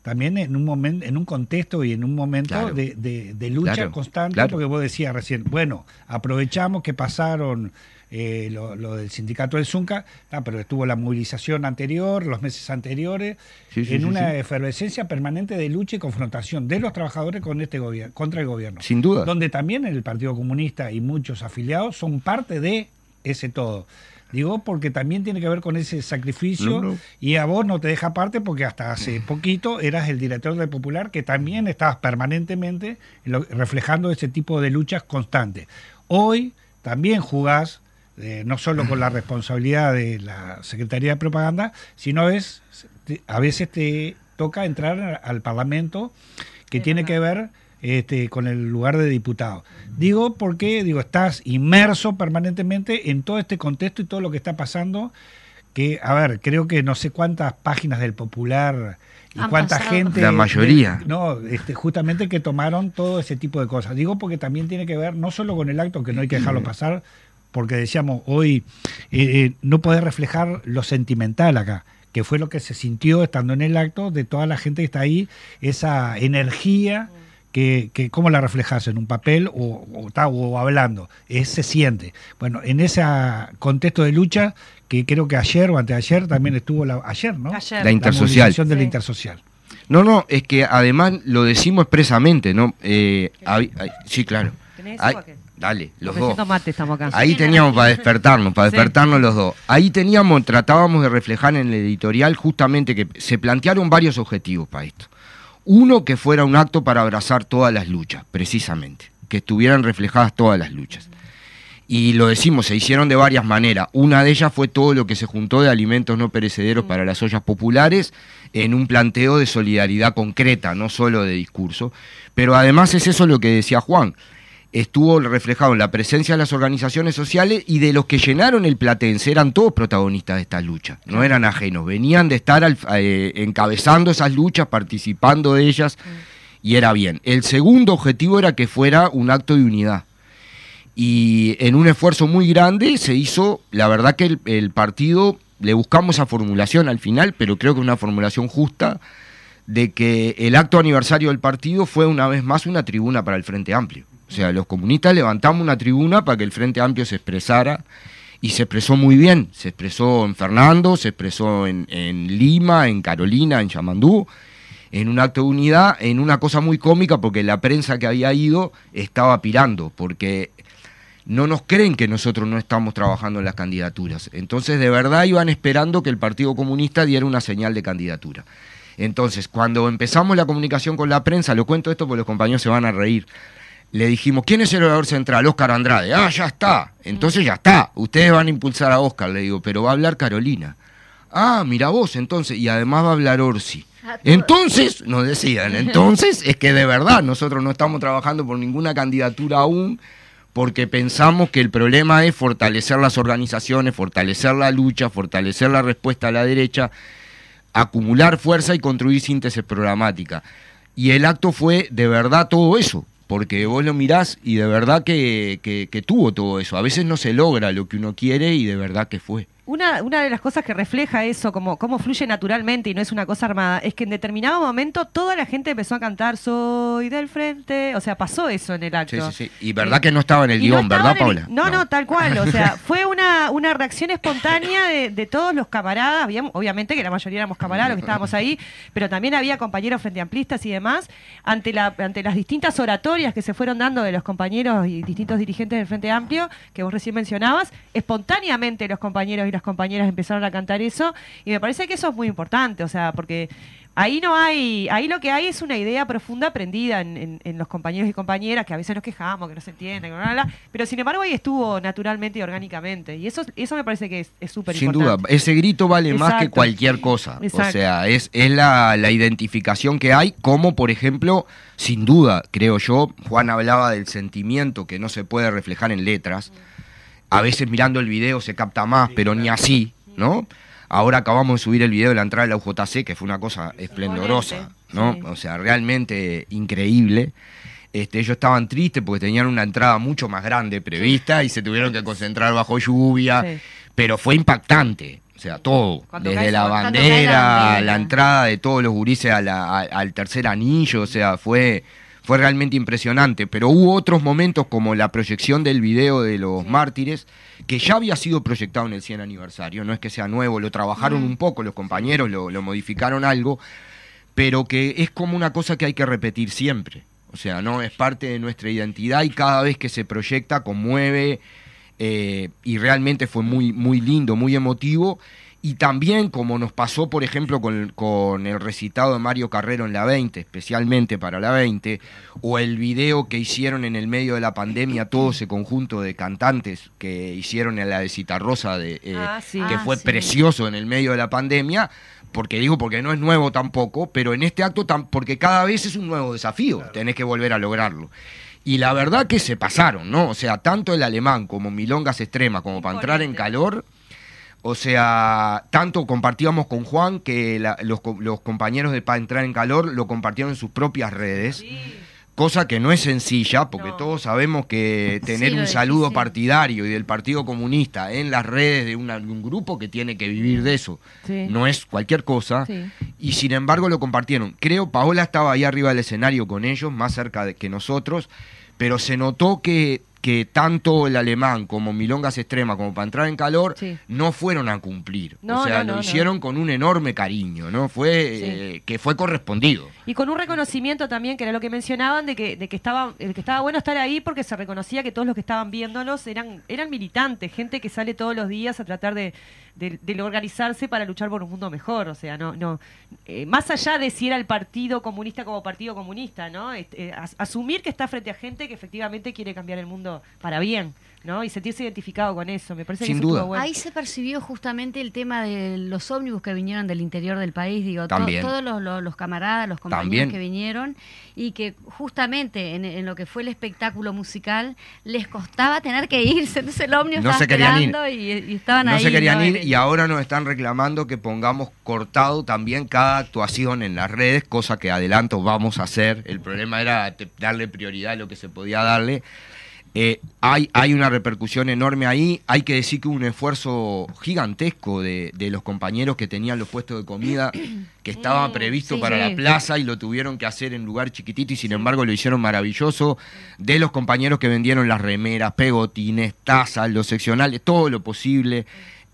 también en un momento, en un contexto y en un momento Claro. de, de- de lucha Claro, constante, claro. porque vos decías recién, bueno, aprovechamos que pasaron eh, lo, lo del sindicato del Zunca, ah, pero estuvo la movilización anterior, los meses anteriores, Sí, sí, en sí, una efervescencia permanente de lucha y confrontación de los trabajadores con este gobierno, contra el gobierno. Sin duda. Donde también el Partido Comunista y muchos afiliados son parte de ese todo. Digo, porque también tiene que ver con ese sacrificio No, no. y a vos no te deja parte porque hasta hace poquito eras el director del Popular que también estabas permanentemente reflejando ese tipo de luchas constantes. Hoy también jugás eh, no solo con la responsabilidad de la Secretaría de Propaganda, sino es a veces te toca entrar al Parlamento que tiene que ver este, con el lugar de diputado. Digo porque digo estás inmerso permanentemente en todo este contexto y todo lo que está pasando. Que, a ver, creo que no sé cuántas páginas del Popular y Han cuánta pasado. gente. La mayoría. de- no, este, justamente que tomaron todo ese tipo de cosas. Digo porque también tiene que ver no solo con el acto, que no hay que dejarlo pasar, porque decíamos hoy, eh, eh, no podés reflejar lo sentimental acá, que fue lo que se sintió estando en el acto de toda la gente que está ahí, esa energía. Que, que cómo la reflejas en un papel o, o, o hablando, es, se siente. Bueno, en ese contexto de lucha, que creo que ayer o anteayer también estuvo la, ayer, ¿no? Ayer. La intersocial. de la intersocial. No, no, es que además lo decimos expresamente, ¿no? Eh, hab- ay, sí, claro. ¿Tenés Ay, agua qué? Dale, los Ofreciendo dos. mate estamos acá. Ahí teníamos para despertarnos, para Sí. despertarnos los dos. Ahí teníamos, tratábamos de reflejar en el editorial justamente que se plantearon varios objetivos para esto. Uno, que fuera un acto para abrazar todas las luchas, precisamente, que estuvieran reflejadas todas las luchas. Y lo decimos, se hicieron de varias maneras. Una de ellas fue todo lo que se juntó de alimentos no perecederos para las ollas populares en un planteo de solidaridad concreta, no solo de discurso. Pero además es eso lo que decía Juan. Estuvo reflejado en la presencia de las organizaciones sociales y de los que llenaron el Platense, eran todos protagonistas de esta lucha, no eran ajenos, venían de estar al- eh, encabezando esas luchas, participando de ellas, y era bien. El segundo objetivo era que fuera un acto de unidad y en un esfuerzo muy grande se hizo, la verdad que el, el partido, le buscamos esa formulación al final, pero creo que una formulación justa, de que el acto aniversario del partido fue una vez más una tribuna para el Frente Amplio. O sea, los comunistas levantamos una tribuna para que el Frente Amplio se expresara y se expresó muy bien. Se expresó en Fernando, se expresó en, Lima, en Carolina, en Yamandú, en un acto de unidad, en una cosa muy cómica porque la prensa que había ido estaba pirando, porque no nos creen que nosotros no estamos trabajando en las candidaturas. Entonces, de verdad iban esperando que el Partido Comunista diera una señal de candidatura. Entonces, cuando empezamos la comunicación con la prensa, lo cuento esto porque los compañeros se van a reír. Le dijimos, ¿quién es el orador central? Óscar Andrade. Ah, ya está. Entonces ya está. Ustedes van a impulsar a Óscar, le digo, pero va a hablar Carolina. Ah, mira vos, entonces. Y además va a hablar Orsi. Entonces, nos decían, entonces es que de verdad nosotros no estamos trabajando por ninguna candidatura aún porque pensamos que el problema es fortalecer las organizaciones, fortalecer la lucha, fortalecer la respuesta a la derecha, acumular fuerza y construir síntesis programática. Y el acto fue de verdad todo eso, porque vos lo mirás y de verdad que, que- que tuvo todo eso. A veces no se logra lo que uno quiere y de verdad que fue. Una, una de las cosas que refleja eso, como cómo fluye naturalmente y no es una cosa armada, es que en determinado momento toda la gente empezó a cantar Soy del frente. O sea, pasó eso en el acto. Sí, sí, sí. Y verdad que no estaba en el no guion, ¿verdad, el- Paula? No, no, tal cual. O sea, [laughs] fue una, una reacción espontánea de, de todos los camaradas. Habíamos- obviamente que la mayoría éramos camaradas los que estábamos ahí, pero también había compañeros frente amplistas y demás. Ante, la, ante las distintas oratorias que se fueron dando de los compañeros y distintos dirigentes del Frente Amplio, que vos recién mencionabas, espontáneamente los compañeros y las compañeras empezaron a cantar eso y me parece que eso es muy importante, o sea, porque ahí no hay, ahí lo que hay es una idea profunda aprendida en, en- en los compañeros y compañeras que a veces nos quejamos, que no se entiende, que bla, bla, bla, pero sin embargo ahí estuvo naturalmente y orgánicamente y eso, eso me parece que es súper Sin importante. duda, ese grito vale más que cualquier cosa. Exacto. O sea, es, es la, la identificación que hay, como por ejemplo, sin duda, creo yo, Juan hablaba del sentimiento que no se puede reflejar en letras. A veces mirando el video se capta más, pero ni así, ¿no? Ahora acabamos de subir el video de la entrada de la UJC, que fue una cosa esplendorosa, ¿no? O sea, realmente increíble. Este, ellos estaban tristes porque tenían una entrada mucho más grande prevista y se tuvieron que concentrar bajo lluvia, Sí. pero fue impactante. O sea, todo, Cuando desde cae la bandera, la entrada de todos los gurises a la- a- al tercer anillo, o sea, fue, fue realmente impresionante. Pero hubo otros momentos como la proyección del video de los mártires, que ya había sido proyectado en el 100 aniversario, no es que sea nuevo, lo trabajaron un poco los compañeros, lo, lo modificaron algo, pero que es como una cosa que hay que repetir siempre. O sea, no es parte de nuestra identidad y cada vez que se proyecta conmueve eh, y realmente fue muy, muy lindo, muy emotivo. Y también, como nos pasó, por ejemplo, con, con el recitado de Mario Carrero en la 20, especialmente para la 20, o el video que hicieron en el medio de la pandemia, todo ese conjunto de cantantes que hicieron en la de Citarrosa, de, eh, Ah, sí. que Ah, fue sí. precioso en el medio de la pandemia, porque digo, porque no es nuevo tampoco, pero en este acto, tam- porque cada vez es un nuevo desafío, tenés que volver a lograrlo. Y la verdad que se pasaron, ¿no? O sea, tanto el alemán como Milongas Extrema, como para entrar en Imponente. calor, o sea, tanto compartíamos con Juan que la- los, co- los compañeros de Para entrar en calor lo compartieron en sus propias redes. Cosa que no es sencilla, porque No. todos sabemos que tener Sí, un saludo partidario y del Partido Comunista en las redes de, una- de un grupo que tiene que vivir de eso Sí. no es cualquier cosa. Y sin embargo lo compartieron. Creo Paola estaba ahí arriba del escenario con ellos, más cerca de que nosotros, pero se notó que, que tanto el alemán como Milongas Extrema, como para entrar en calor, Sí. no fueron a cumplir. No, o sea, no, lo no, hicieron con un enorme cariño, ¿no? Fue Sí. eh, que fue correspondido. Y con un reconocimiento también, que era lo que mencionaban, de que, de que estaba, el que estaba bueno estar ahí porque se reconocía que todos los que estaban viéndolos eran, eran militantes, gente que sale todos los días a tratar de, de- de organizarse para luchar por un mundo mejor. O sea, no, no, eh, más allá de si era el partido comunista como partido comunista, ¿no? Este, eh, as- asumir que está frente a gente que efectivamente quiere cambiar el mundo para bien, ¿no? Y sentirse identificado con eso. Me parece Sin que duda. bueno. Ahí se percibió justamente el tema de los ómnibus que vinieron del interior del país, digo, to- También. todos los, los- los camaradas, los compañeros También. que vinieron y que justamente en, en lo que fue el espectáculo musical les costaba tener que irse, entonces el ómnibus No estaba se querían ir. esperando y, y estaban no ahí. se querían ¿no? ir y ahora nos están reclamando que pongamos cortado también cada actuación en las redes, cosa que adelanto vamos a hacer. El problema era te- darle prioridad a lo que se podía darle. Eh, hay, hay una repercusión enorme ahí. Hay que decir que hubo un esfuerzo gigantesco de, de los compañeros que tenían los puestos de comida [clears throat] que estaba previsto sí, para sí. la plaza y lo tuvieron que hacer en lugar chiquitito y sin embargo lo hicieron maravilloso. De los compañeros que vendieron las remeras, pegotines, tazas, los seccionales, todo lo posible.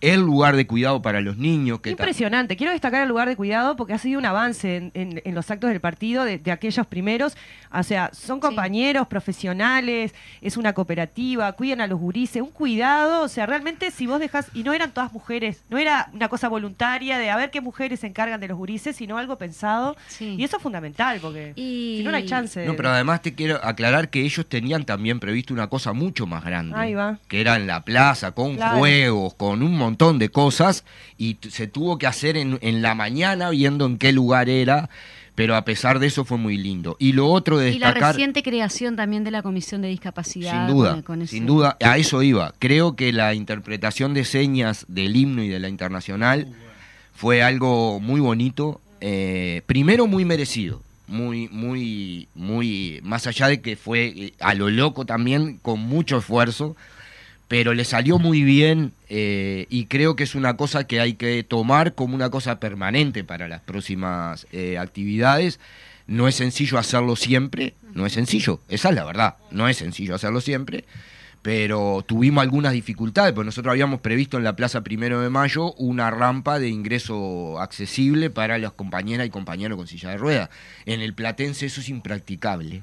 El lugar de cuidado para los niños. Que Impresionante. Quiero destacar el lugar de cuidado porque ha sido un avance en, en- en los actos del partido de, de aquellos primeros. O sea, son compañeros profesionales, es una cooperativa, cuidan a los gurises, un cuidado. O sea, realmente si vos dejas, y no eran todas mujeres, no era una cosa voluntaria de a ver qué mujeres se encargan de los gurises, sino algo pensado. Sí. Y eso es fundamental porque Y- si no, no hay chance. de- No, pero además te quiero aclarar que ellos tenían también previsto una cosa mucho más grande. Ahí va. Que era en la plaza, con Claro. juegos, con un montón de cosas. Y se tuvo que hacer en, en la mañana viendo en qué lugar era. Pero a pesar de eso fue muy lindo. Y lo otro de Y la destacar... reciente creación también de la Comisión de Discapacidad. Sin duda, con- con ese- sin duda, a eso iba. Creo que la interpretación de señas del himno y de la internacional fue algo muy bonito. eh, primero muy merecido, muy, muy, muy, más allá de que fue eh, a lo loco también, con mucho esfuerzo, pero le salió muy bien eh, y creo que es una cosa que hay que tomar como una cosa permanente para las próximas eh, actividades. No es sencillo hacerlo siempre, no es sencillo, esa es la verdad, no es sencillo hacerlo siempre, pero tuvimos algunas dificultades, porque nosotros habíamos previsto en la Plaza Primero de Mayo una rampa de ingreso accesible para las compañeras y compañeros con silla de ruedas. En el Platense eso es impracticable.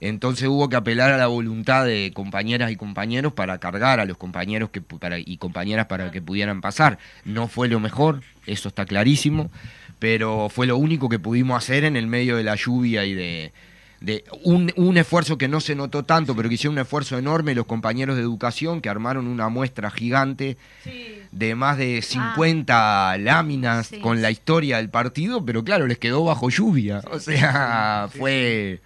Entonces hubo que apelar a la voluntad de compañeras y compañeros para cargar a los compañeros que, para, y compañeras para que pudieran pasar. No fue lo mejor, eso está clarísimo, pero fue lo único que pudimos hacer en el medio de la lluvia y de, de un, un esfuerzo que no se notó tanto, pero que hicieron un esfuerzo enorme los compañeros de educación que armaron una muestra gigante de más de 50 láminas sí, con la historia del partido, pero claro, les quedó bajo lluvia. O sea, fue...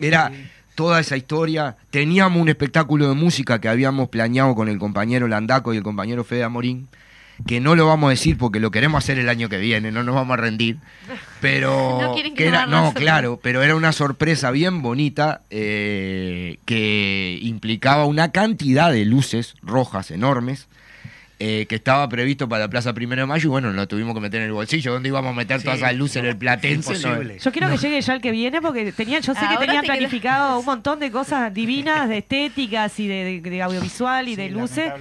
Era toda esa historia. Teníamos un espectáculo de música que habíamos planeado con el compañero Landaco y el compañero Fede Amorín, que no lo vamos a decir porque lo queremos hacer el año que viene, no nos vamos a rendir. [laughs] Pero No que que era, no, claro, pero era una sorpresa bien bonita eh, que implicaba una cantidad de luces rojas enormes. Eh, que estaba previsto para la Plaza Primero de Mayo y bueno, lo tuvimos que meter en el bolsillo. ¿Dónde íbamos a meter Sí, todas esas luces en el Platense? No, Imposible. Yo quiero que llegue ya el que viene porque tenían, yo sé que Ahora tenían te planificado [laughs] un montón de cosas divinas, de estéticas y de, de- de audiovisual y de luces.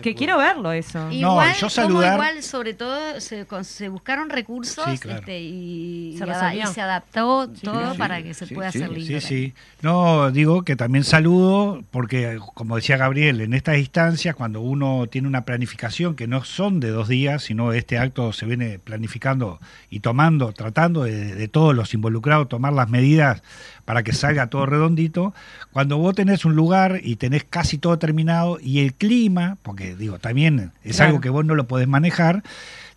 Que pudo. quiero verlo eso. Y- Igual, yo como saludar- igual, sobre todo, se, con- se buscaron recursos Sí, claro. este, y, Se y ada- resolvió. y se adaptó todo sí, para que se sí, pueda sí, hacer lindo. Sí, sí. No, digo que también saludo, porque como decía Gabriel, en estas instancias, cuando uno tiene una planificación que no son de dos días, sino este acto se viene planificando y tomando, tratando de, de todos los involucrados, tomar las medidas para que salga todo redondito, cuando vos tenés un lugar y tenés casi todo terminado y el clima, porque digo, también es Claro. algo que vos no lo podés manejar,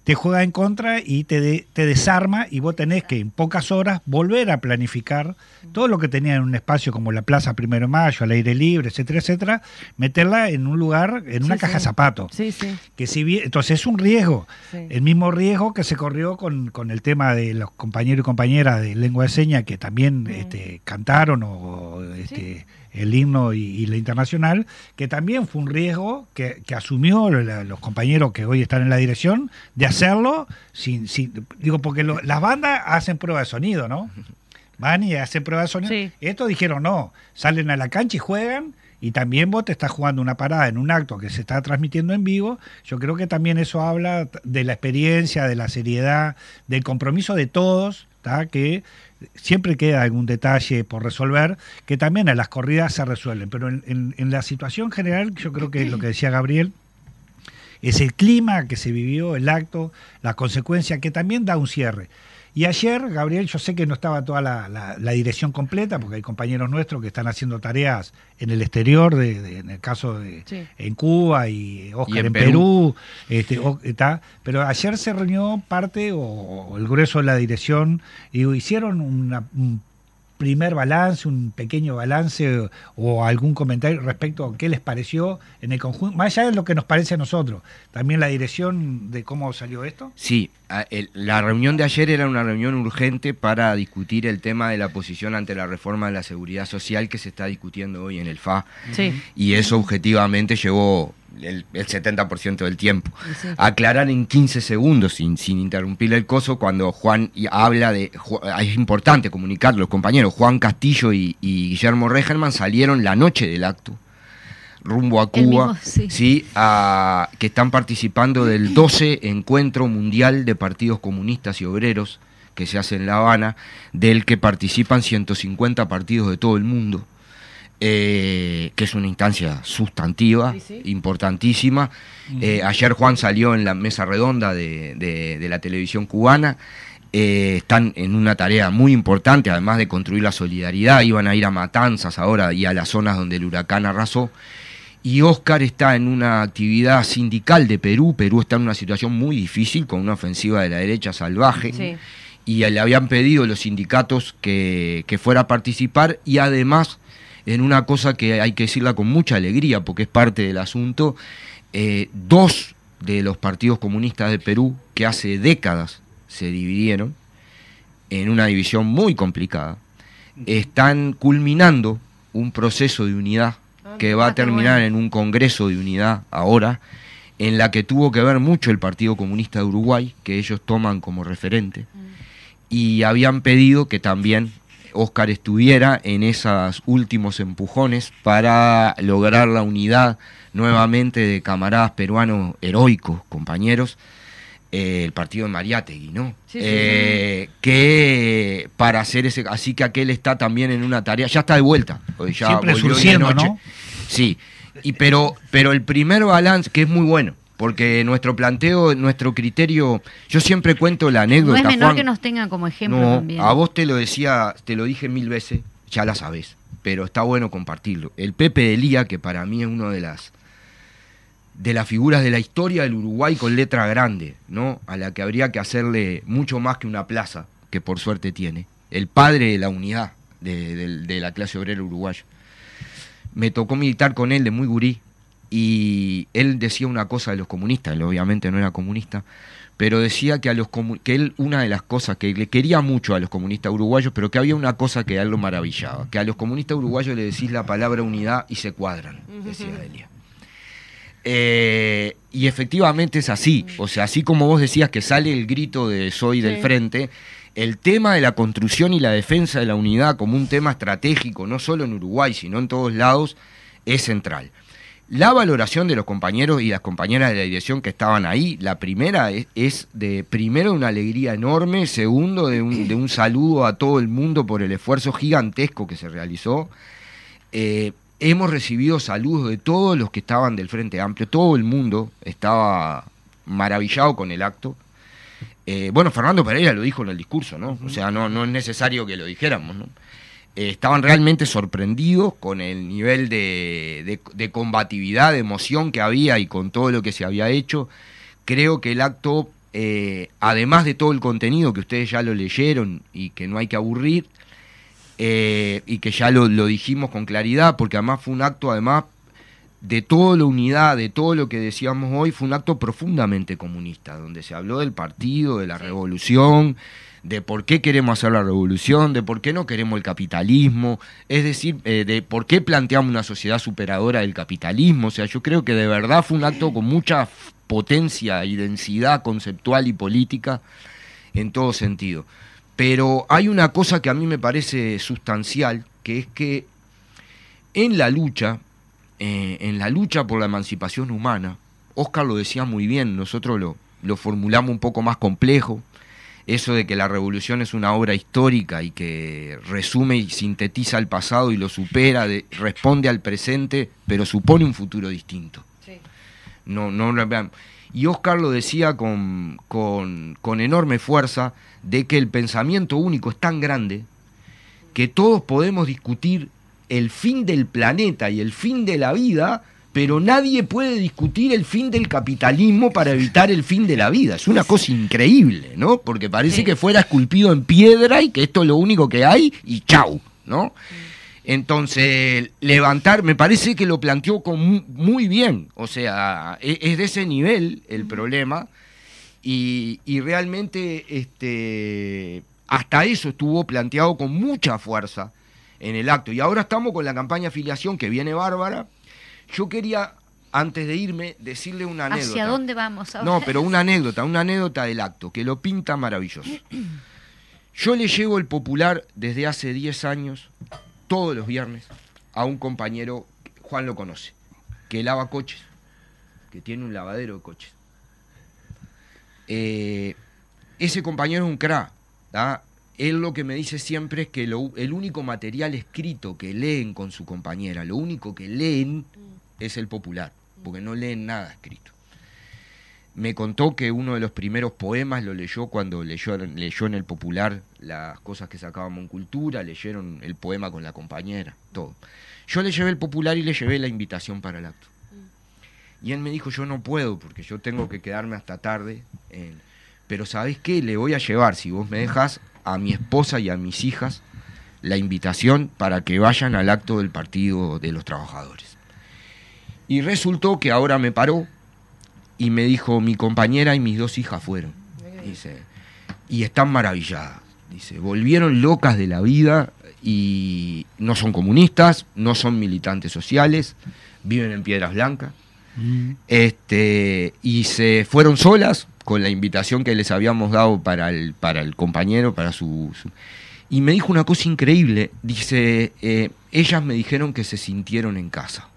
te juega en contra y te, de- te desarma y vos tenés que en pocas horas volver a planificar todo lo que tenía en un espacio como la Plaza Primero de Mayo, al aire libre, etcétera, etcétera, meterla en un lugar, en una Sí, caja sí. zapatos. Sí, sí. Que si bien, entonces es un riesgo, sí. el mismo riesgo que se corrió con, con el tema de los compañeros y compañeras de lengua de señas que también este, cantaron o este, el himno y, y la internacional, que también fue un riesgo que, que asumió la- los compañeros que hoy están en la dirección de hacerlo sin, sin digo, porque lo- las bandas hacen prueba de sonido, ¿no? Van y hacen prueba de sonido. Sí. Estos dijeron no, salen a la cancha y juegan. Y también vos te estás jugando una parada en un acto que se está transmitiendo en vivo. Yo creo que también eso habla de la experiencia, de la seriedad, del compromiso de todos, ¿tá? que siempre queda algún detalle por resolver, que también a las corridas se resuelven. Pero en, en- en la situación general, yo creo que lo que decía Gabriel, es el clima que se vivió, el acto, la consecuencia, que también da un cierre. Y ayer, Gabriel, yo sé que no estaba toda la, la- la dirección completa, porque hay compañeros nuestros que están haciendo tareas en el exterior, de, de- en el caso de Sí. en Cuba y Oscar Y en en, Perú. Perú, este, o- está, pero ayer se reunió parte o, o el grueso de la dirección y hicieron una- un primer balance, un pequeño balance o, o algún comentario respecto a qué les pareció en el conjunto, más allá de lo que nos parece a nosotros, también la dirección de cómo salió esto. Sí, la reunión de ayer era una reunión urgente para discutir el tema de la posición ante la reforma de la seguridad social que se está discutiendo hoy en el FA. Sí. Y eso objetivamente llevó el, el 70% del tiempo. Aclarar en 15 segundos, sin, sin interrumpir el coso, cuando Juan y- habla de... Ju- Es importante comunicarlo, los compañeros. Juan Castillo y, y Guillermo Regerman salieron la noche del acto rumbo a Cuba, mismo, sí. sí, a- que están participando del 12 Encuentro Mundial de Partidos Comunistas y Obreros que se hace en La Habana, del que participan 150 partidos de todo el mundo, eh, que es una instancia sustantiva, Sí, sí. importantísima. Eh, ayer Juan salió en la mesa redonda de, de- de la televisión cubana. Eh, están en una tarea muy importante, además de construir la solidaridad, iban a ir a Matanzas ahora y a las zonas donde el huracán arrasó. Y Oscar está en una actividad sindical de Perú. Perú está en una situación muy difícil con una ofensiva de la derecha salvaje. Sí. Y le habían pedido los sindicatos que, que fuera a participar y además en una cosa que hay que decirla con mucha alegría porque es parte del asunto, eh, dos de los partidos comunistas de Perú que hace décadas se dividieron en una división muy complicada, están culminando un proceso de unidad que va Ah, a terminar en un congreso de unidad ahora, en la que tuvo que ver mucho el Partido Comunista de Uruguay, que ellos toman como referente, y habían pedido que también Oscar estuviera en esos últimos empujones para lograr la unidad nuevamente de camaradas peruanos heroicos, compañeros, eh, el partido de Mariátegui, ¿no? Sí, sí, Eh, Que para hacer ese. Así que aquel está también en una tarea. Ya está de vuelta. ya Siempre surciendo. ¿no? Sí. Y, pero, pero el primer balance, que es muy bueno. Porque nuestro planteo, nuestro criterio. Yo siempre cuento la No anécdota. es menor Juan. que nos tengan como ejemplo No, también. a vos te lo decía, te lo dije mil veces, ya la sabés, pero está bueno compartirlo. El Pepe de Lía, que para mí es uno de las de las figuras de la historia del Uruguay con letra grande, ¿no? A la que habría que hacerle mucho más que una plaza, que por suerte tiene. El padre de la unidad de, de- de la clase obrera uruguaya. Me tocó militar con él de muy gurí y él decía una cosa de los comunistas, él obviamente no era comunista, pero decía que a los que él una de las cosas que le quería mucho a los comunistas uruguayos, pero que había una cosa que a él lo maravillaba, que a los comunistas uruguayos le decís la palabra unidad y se cuadran, decía Delia. Eh, y efectivamente es así, o sea, así como vos decías que sale el grito de soy del Sí. frente, el tema de la construcción y la defensa de la unidad como un tema estratégico, no solo en Uruguay, sino en todos lados, es central. La valoración de los compañeros y las compañeras de la dirección que estaban ahí, la primera es, de, primero, una alegría enorme, segundo, de un, de un saludo a todo el mundo por el esfuerzo gigantesco que se realizó. Eh, hemos recibido saludos de todos los que estaban del Frente Amplio, todo el mundo estaba maravillado con el acto. Eh, bueno, Fernando Pereira lo dijo en el discurso, ¿no? O sea, no, no es necesario que lo dijéramos, ¿no? Eh, estaban realmente sorprendidos con el nivel de, de- de combatividad, de emoción que había y con todo lo que se había hecho. Creo que el acto, eh, además de todo el contenido que ustedes ya lo leyeron y que no hay que aburrir, eh, y que ya lo, lo dijimos con claridad, porque además fue un acto, además de toda la unidad, de todo lo que decíamos hoy, fue un acto profundamente comunista, donde se habló del partido, de la revolución, de por qué queremos hacer la revolución, de por qué no queremos el capitalismo, es decir, eh, de por qué planteamos una sociedad superadora del capitalismo. O sea, yo creo que de verdad fue un acto con mucha potencia y densidad conceptual y política en todo sentido. Pero hay una cosa que a mí me parece sustancial, que es que en la lucha, eh, en la lucha por la emancipación humana, Oscar lo decía muy bien, nosotros lo, lo formulamos un poco más complejo, eso de que la revolución es una obra histórica y que resume y sintetiza el pasado y lo supera, de- responde al presente, pero supone un futuro distinto. No, no, no- y Oscar lo decía con, con, con enorme fuerza de que el pensamiento único es tan grande que todos podemos discutir el fin del planeta y el fin de la vida, pero nadie puede discutir el fin del capitalismo para evitar el fin de la vida. Es una cosa increíble, ¿no? Porque parece Sí. que fuera esculpido en piedra y que esto es lo único que hay y chau, ¿no? Entonces, levantar, me parece que lo planteó con mu- muy bien, o sea, e- es, de ese nivel el problema y, y realmente este, hasta eso estuvo planteado con mucha fuerza en el acto. Y ahora estamos con la campaña afiliación que viene bárbara. Yo quería, antes de irme, decirle una anécdota. ¿Hacia dónde vamos ahora? No, pero una anécdota, una anécdota del acto, que lo pinta maravilloso. [clears throat] Yo le llevo el popular desde hace 10 años, todos los viernes, a un compañero, Juan lo conoce, que lava coches, que tiene un lavadero de coches. Eh, ese compañero es un cra, ¿tá? Él lo que me dice siempre es que lo- el único material escrito que leen con su compañera, lo único que leen es el popular, porque no leen nada escrito. Me contó que uno de los primeros poemas lo leyó cuando leyó, leyó en el popular las cosas que sacábamos en cultura, leyeron el poema con la compañera, todo. Yo le llevé el popular y le llevé la invitación para el acto. Y él me dijo, yo no puedo porque yo tengo que quedarme hasta tarde. Pero ¿sabés qué? Le voy a llevar, si vos me dejas, a mi esposa y a mis hijas la invitación para que vayan al acto del Partido de los Trabajadores. Y resultó que ahora me paró y me dijo, mi compañera y mis dos hijas fueron. Dice, y están maravilladas. Dice, volvieron locas de la vida y no son comunistas, no son militantes sociales, viven en Piedras Blancas. Este, y se fueron solas con la invitación que les habíamos dado para el, para el compañero, para su, su- Y me dijo una cosa increíble. Dice, eh, ellas me dijeron que se sintieron en casa.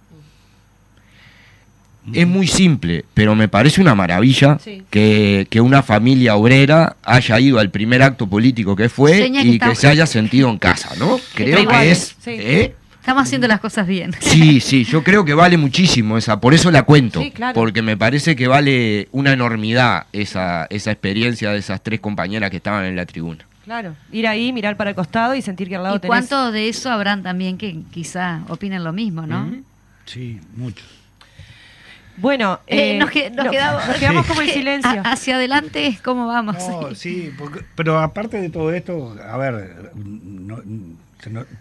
Es muy simple, pero me parece una maravilla Sí. que, que una familia obrera haya ido al primer acto político que fue Seña y que se haya sentido en casa, ¿no? [laughs] Creo que es... sí. ¿eh? Estamos haciendo las cosas bien. [laughs] Sí, sí, yo creo que vale muchísimo esa, por eso la cuento, Sí, claro. porque me parece que vale una enormidad esa, esa experiencia de esas tres compañeras que estaban en la tribuna. Claro, ir ahí, mirar para el costado y sentir que al lado ¿Y tenés... cuánto de eso habrán también que quizá opinen lo mismo, no? Sí, mucho. Bueno, Eh, eh, nos, que- nos no, quedamos, nos quedamos como en [laughs] silencio. a- hacia adelante, ¿cómo vamos? No, [laughs] sí, porque- pero aparte de todo esto, a ver, no-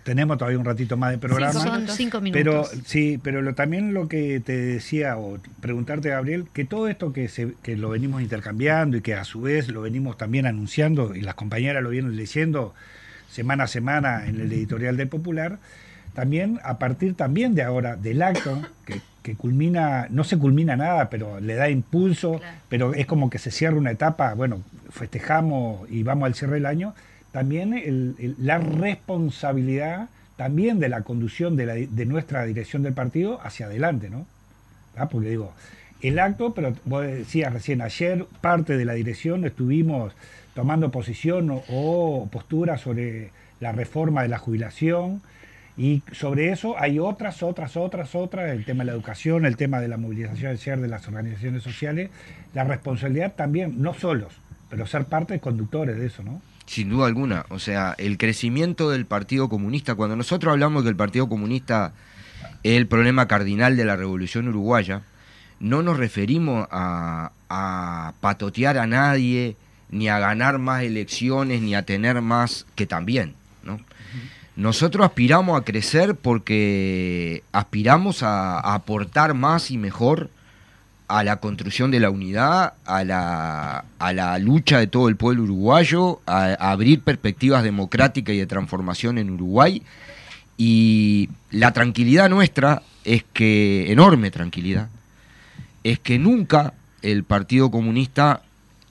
tenemos todavía un ratito más de programa. Son cinco Pero minutos. sí, pero lo, también lo que te decía o preguntarte Gabriel, que todo esto que se, que lo venimos intercambiando y que a su vez lo venimos también anunciando y las compañeras lo vienen leyendo semana a semana en el editorial del Popular, también a partir también de ahora del acto que, que culmina, no se culmina nada, pero le da impulso, Claro. pero es como que se cierra una etapa, bueno, festejamos y vamos al cierre del año, también el- el- la responsabilidad también de la conducción de, la- de nuestra dirección del partido hacia adelante, ¿no? ¿Ah? Porque digo, el acto, pero vos decías recién ayer, parte de la dirección estuvimos tomando posición o, o postura sobre la reforma de la jubilación y sobre eso hay otras, otras, otras, otras, el tema de la educación, el tema de la movilización del cierre de las organizaciones sociales, la responsabilidad también, no solos, pero ser parte conductores de eso, ¿no? Sin duda alguna, o sea, el crecimiento del Partido Comunista, cuando nosotros hablamos que el Partido Comunista es el problema cardinal de la revolución uruguaya, no nos referimos a, a patotear a nadie, ni a ganar más elecciones, ni a tener más, que también. Nosotros aspiramos a crecer porque aspiramos a, aportar más y mejor a la construcción de la unidad, a la, a la lucha de todo el pueblo uruguayo, a, a abrir perspectivas democráticas y de transformación en Uruguay. Y la tranquilidad nuestra es que, enorme tranquilidad, es que nunca el Partido Comunista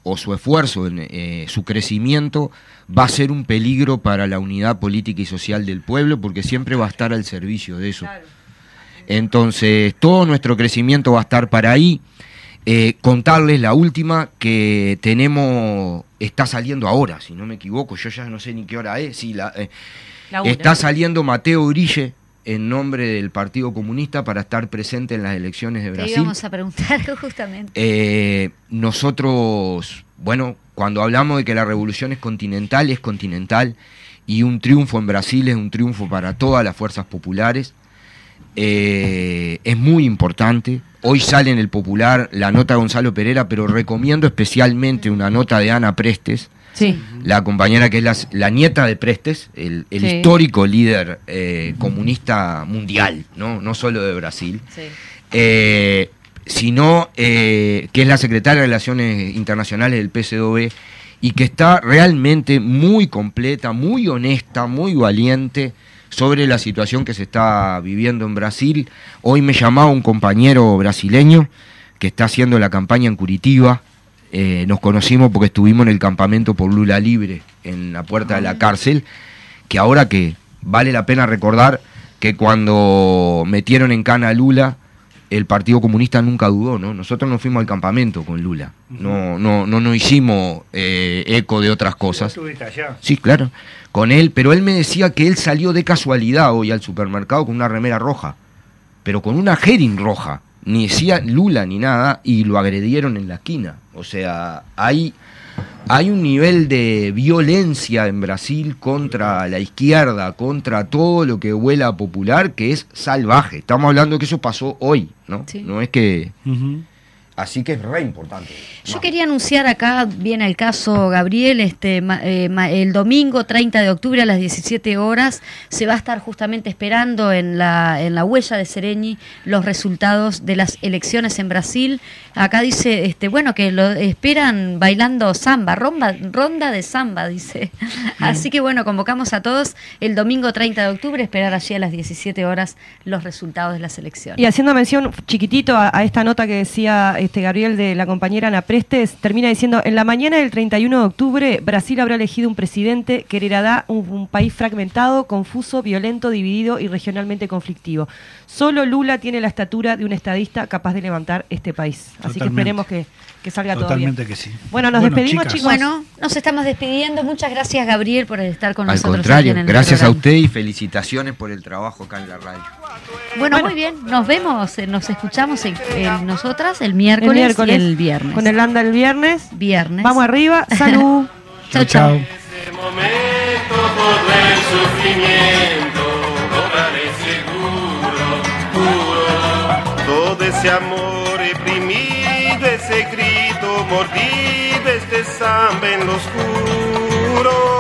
o su esfuerzo, eh, su crecimiento, va a ser un peligro para la unidad política y social del pueblo, porque siempre va a estar al servicio de eso. Entonces, todo nuestro crecimiento va a estar para ahí. Eh, contarles la última que tenemos, está saliendo ahora, si no me equivoco, yo ya no sé ni qué hora es. Sí, la, eh, La está saliendo Mateo Grille en nombre del Partido Comunista para estar presente en las elecciones de Te Brasil. íbamos a preguntar [laughs] justamente. Eh, nosotros, bueno, cuando hablamos de que la revolución es continental, es continental, y un triunfo en Brasil es un triunfo para todas las fuerzas populares. Eh, es muy importante. Hoy sale en el Popular la nota de Gonzalo Pereira, pero recomiendo especialmente una nota de Ana Prestes, Sí. la compañera que es la, la nieta de Prestes, el, el Sí. histórico líder eh, comunista mundial, ¿no? no solo de Brasil eh, sino eh, que es la secretaria de Relaciones Internacionales del PCdoB y que está realmente muy completa, muy honesta, muy valiente sobre la situación que se está viviendo en Brasil. Hoy me llamaba un compañero brasileño que está haciendo la campaña en Curitiba. Eh, nos conocimos porque estuvimos en el campamento por Lula Libre, en la puerta de la cárcel, que ahora que vale la pena recordar que cuando metieron en cana a Lula, el Partido Comunista nunca dudó, ¿no? Nosotros nos fuimos al campamento con Lula. No, no, no nos hicimos eh, eco de otras cosas. Sí, claro, con él, pero él me decía que él salió de casualidad hoy al supermercado con una remera roja, pero con una Herin roja, ni decía Lula ni nada, y lo agredieron en la esquina. O sea, hay, hay un nivel de violencia en Brasil contra la izquierda, contra todo lo que huela popular, que es salvaje. Estamos hablando de que eso pasó hoy, ¿no? Sí. No es que... Así que es re importante. Yo quería anunciar acá, viene el caso Gabriel, este, ma- eh, ma- el domingo 30 de octubre a las 17 horas se va a estar justamente esperando en la, en la huella de Sereñi los resultados de las elecciones en Brasil. Acá dice, este, bueno, que lo esperan bailando samba, ronda, ronda de samba, dice. Así que bueno, convocamos a todos el domingo 30 de octubre, esperar allí a las 17 horas los resultados de las elecciones. Y haciendo mención chiquitito a, a esta nota que decía este Gabriel de la compañera Ana Prestes, termina diciendo, en la mañana del 31 de octubre, Brasil habrá elegido un presidente que heredará un, un país fragmentado, confuso, violento, dividido y regionalmente conflictivo. Solo Lula tiene la estatura de un estadista capaz de levantar este país. Así que Totalmente. esperemos que, que salga todo bien. Totalmente que sí. Bueno, nos despedimos, chicas, chicos. Bueno, nos estamos despidiendo. Muchas gracias, Gabriel, por estar con Al nosotros. contrario, en el gracias a usted y felicitaciones por el trabajo acá en la radio. Bueno, Bueno. muy bien. Nos vemos, eh, nos escuchamos en, en nosotras el miércoles, El miércoles. y el viernes. Con el anda el viernes. viernes. Vamos arriba. Salud. [laughs] Chau, Chao, chau. chao. ese momento todo el sufrimiento lograré seguro, puro. Todo ese amor reprimido, ese grito mordido, este samba en lo oscuro.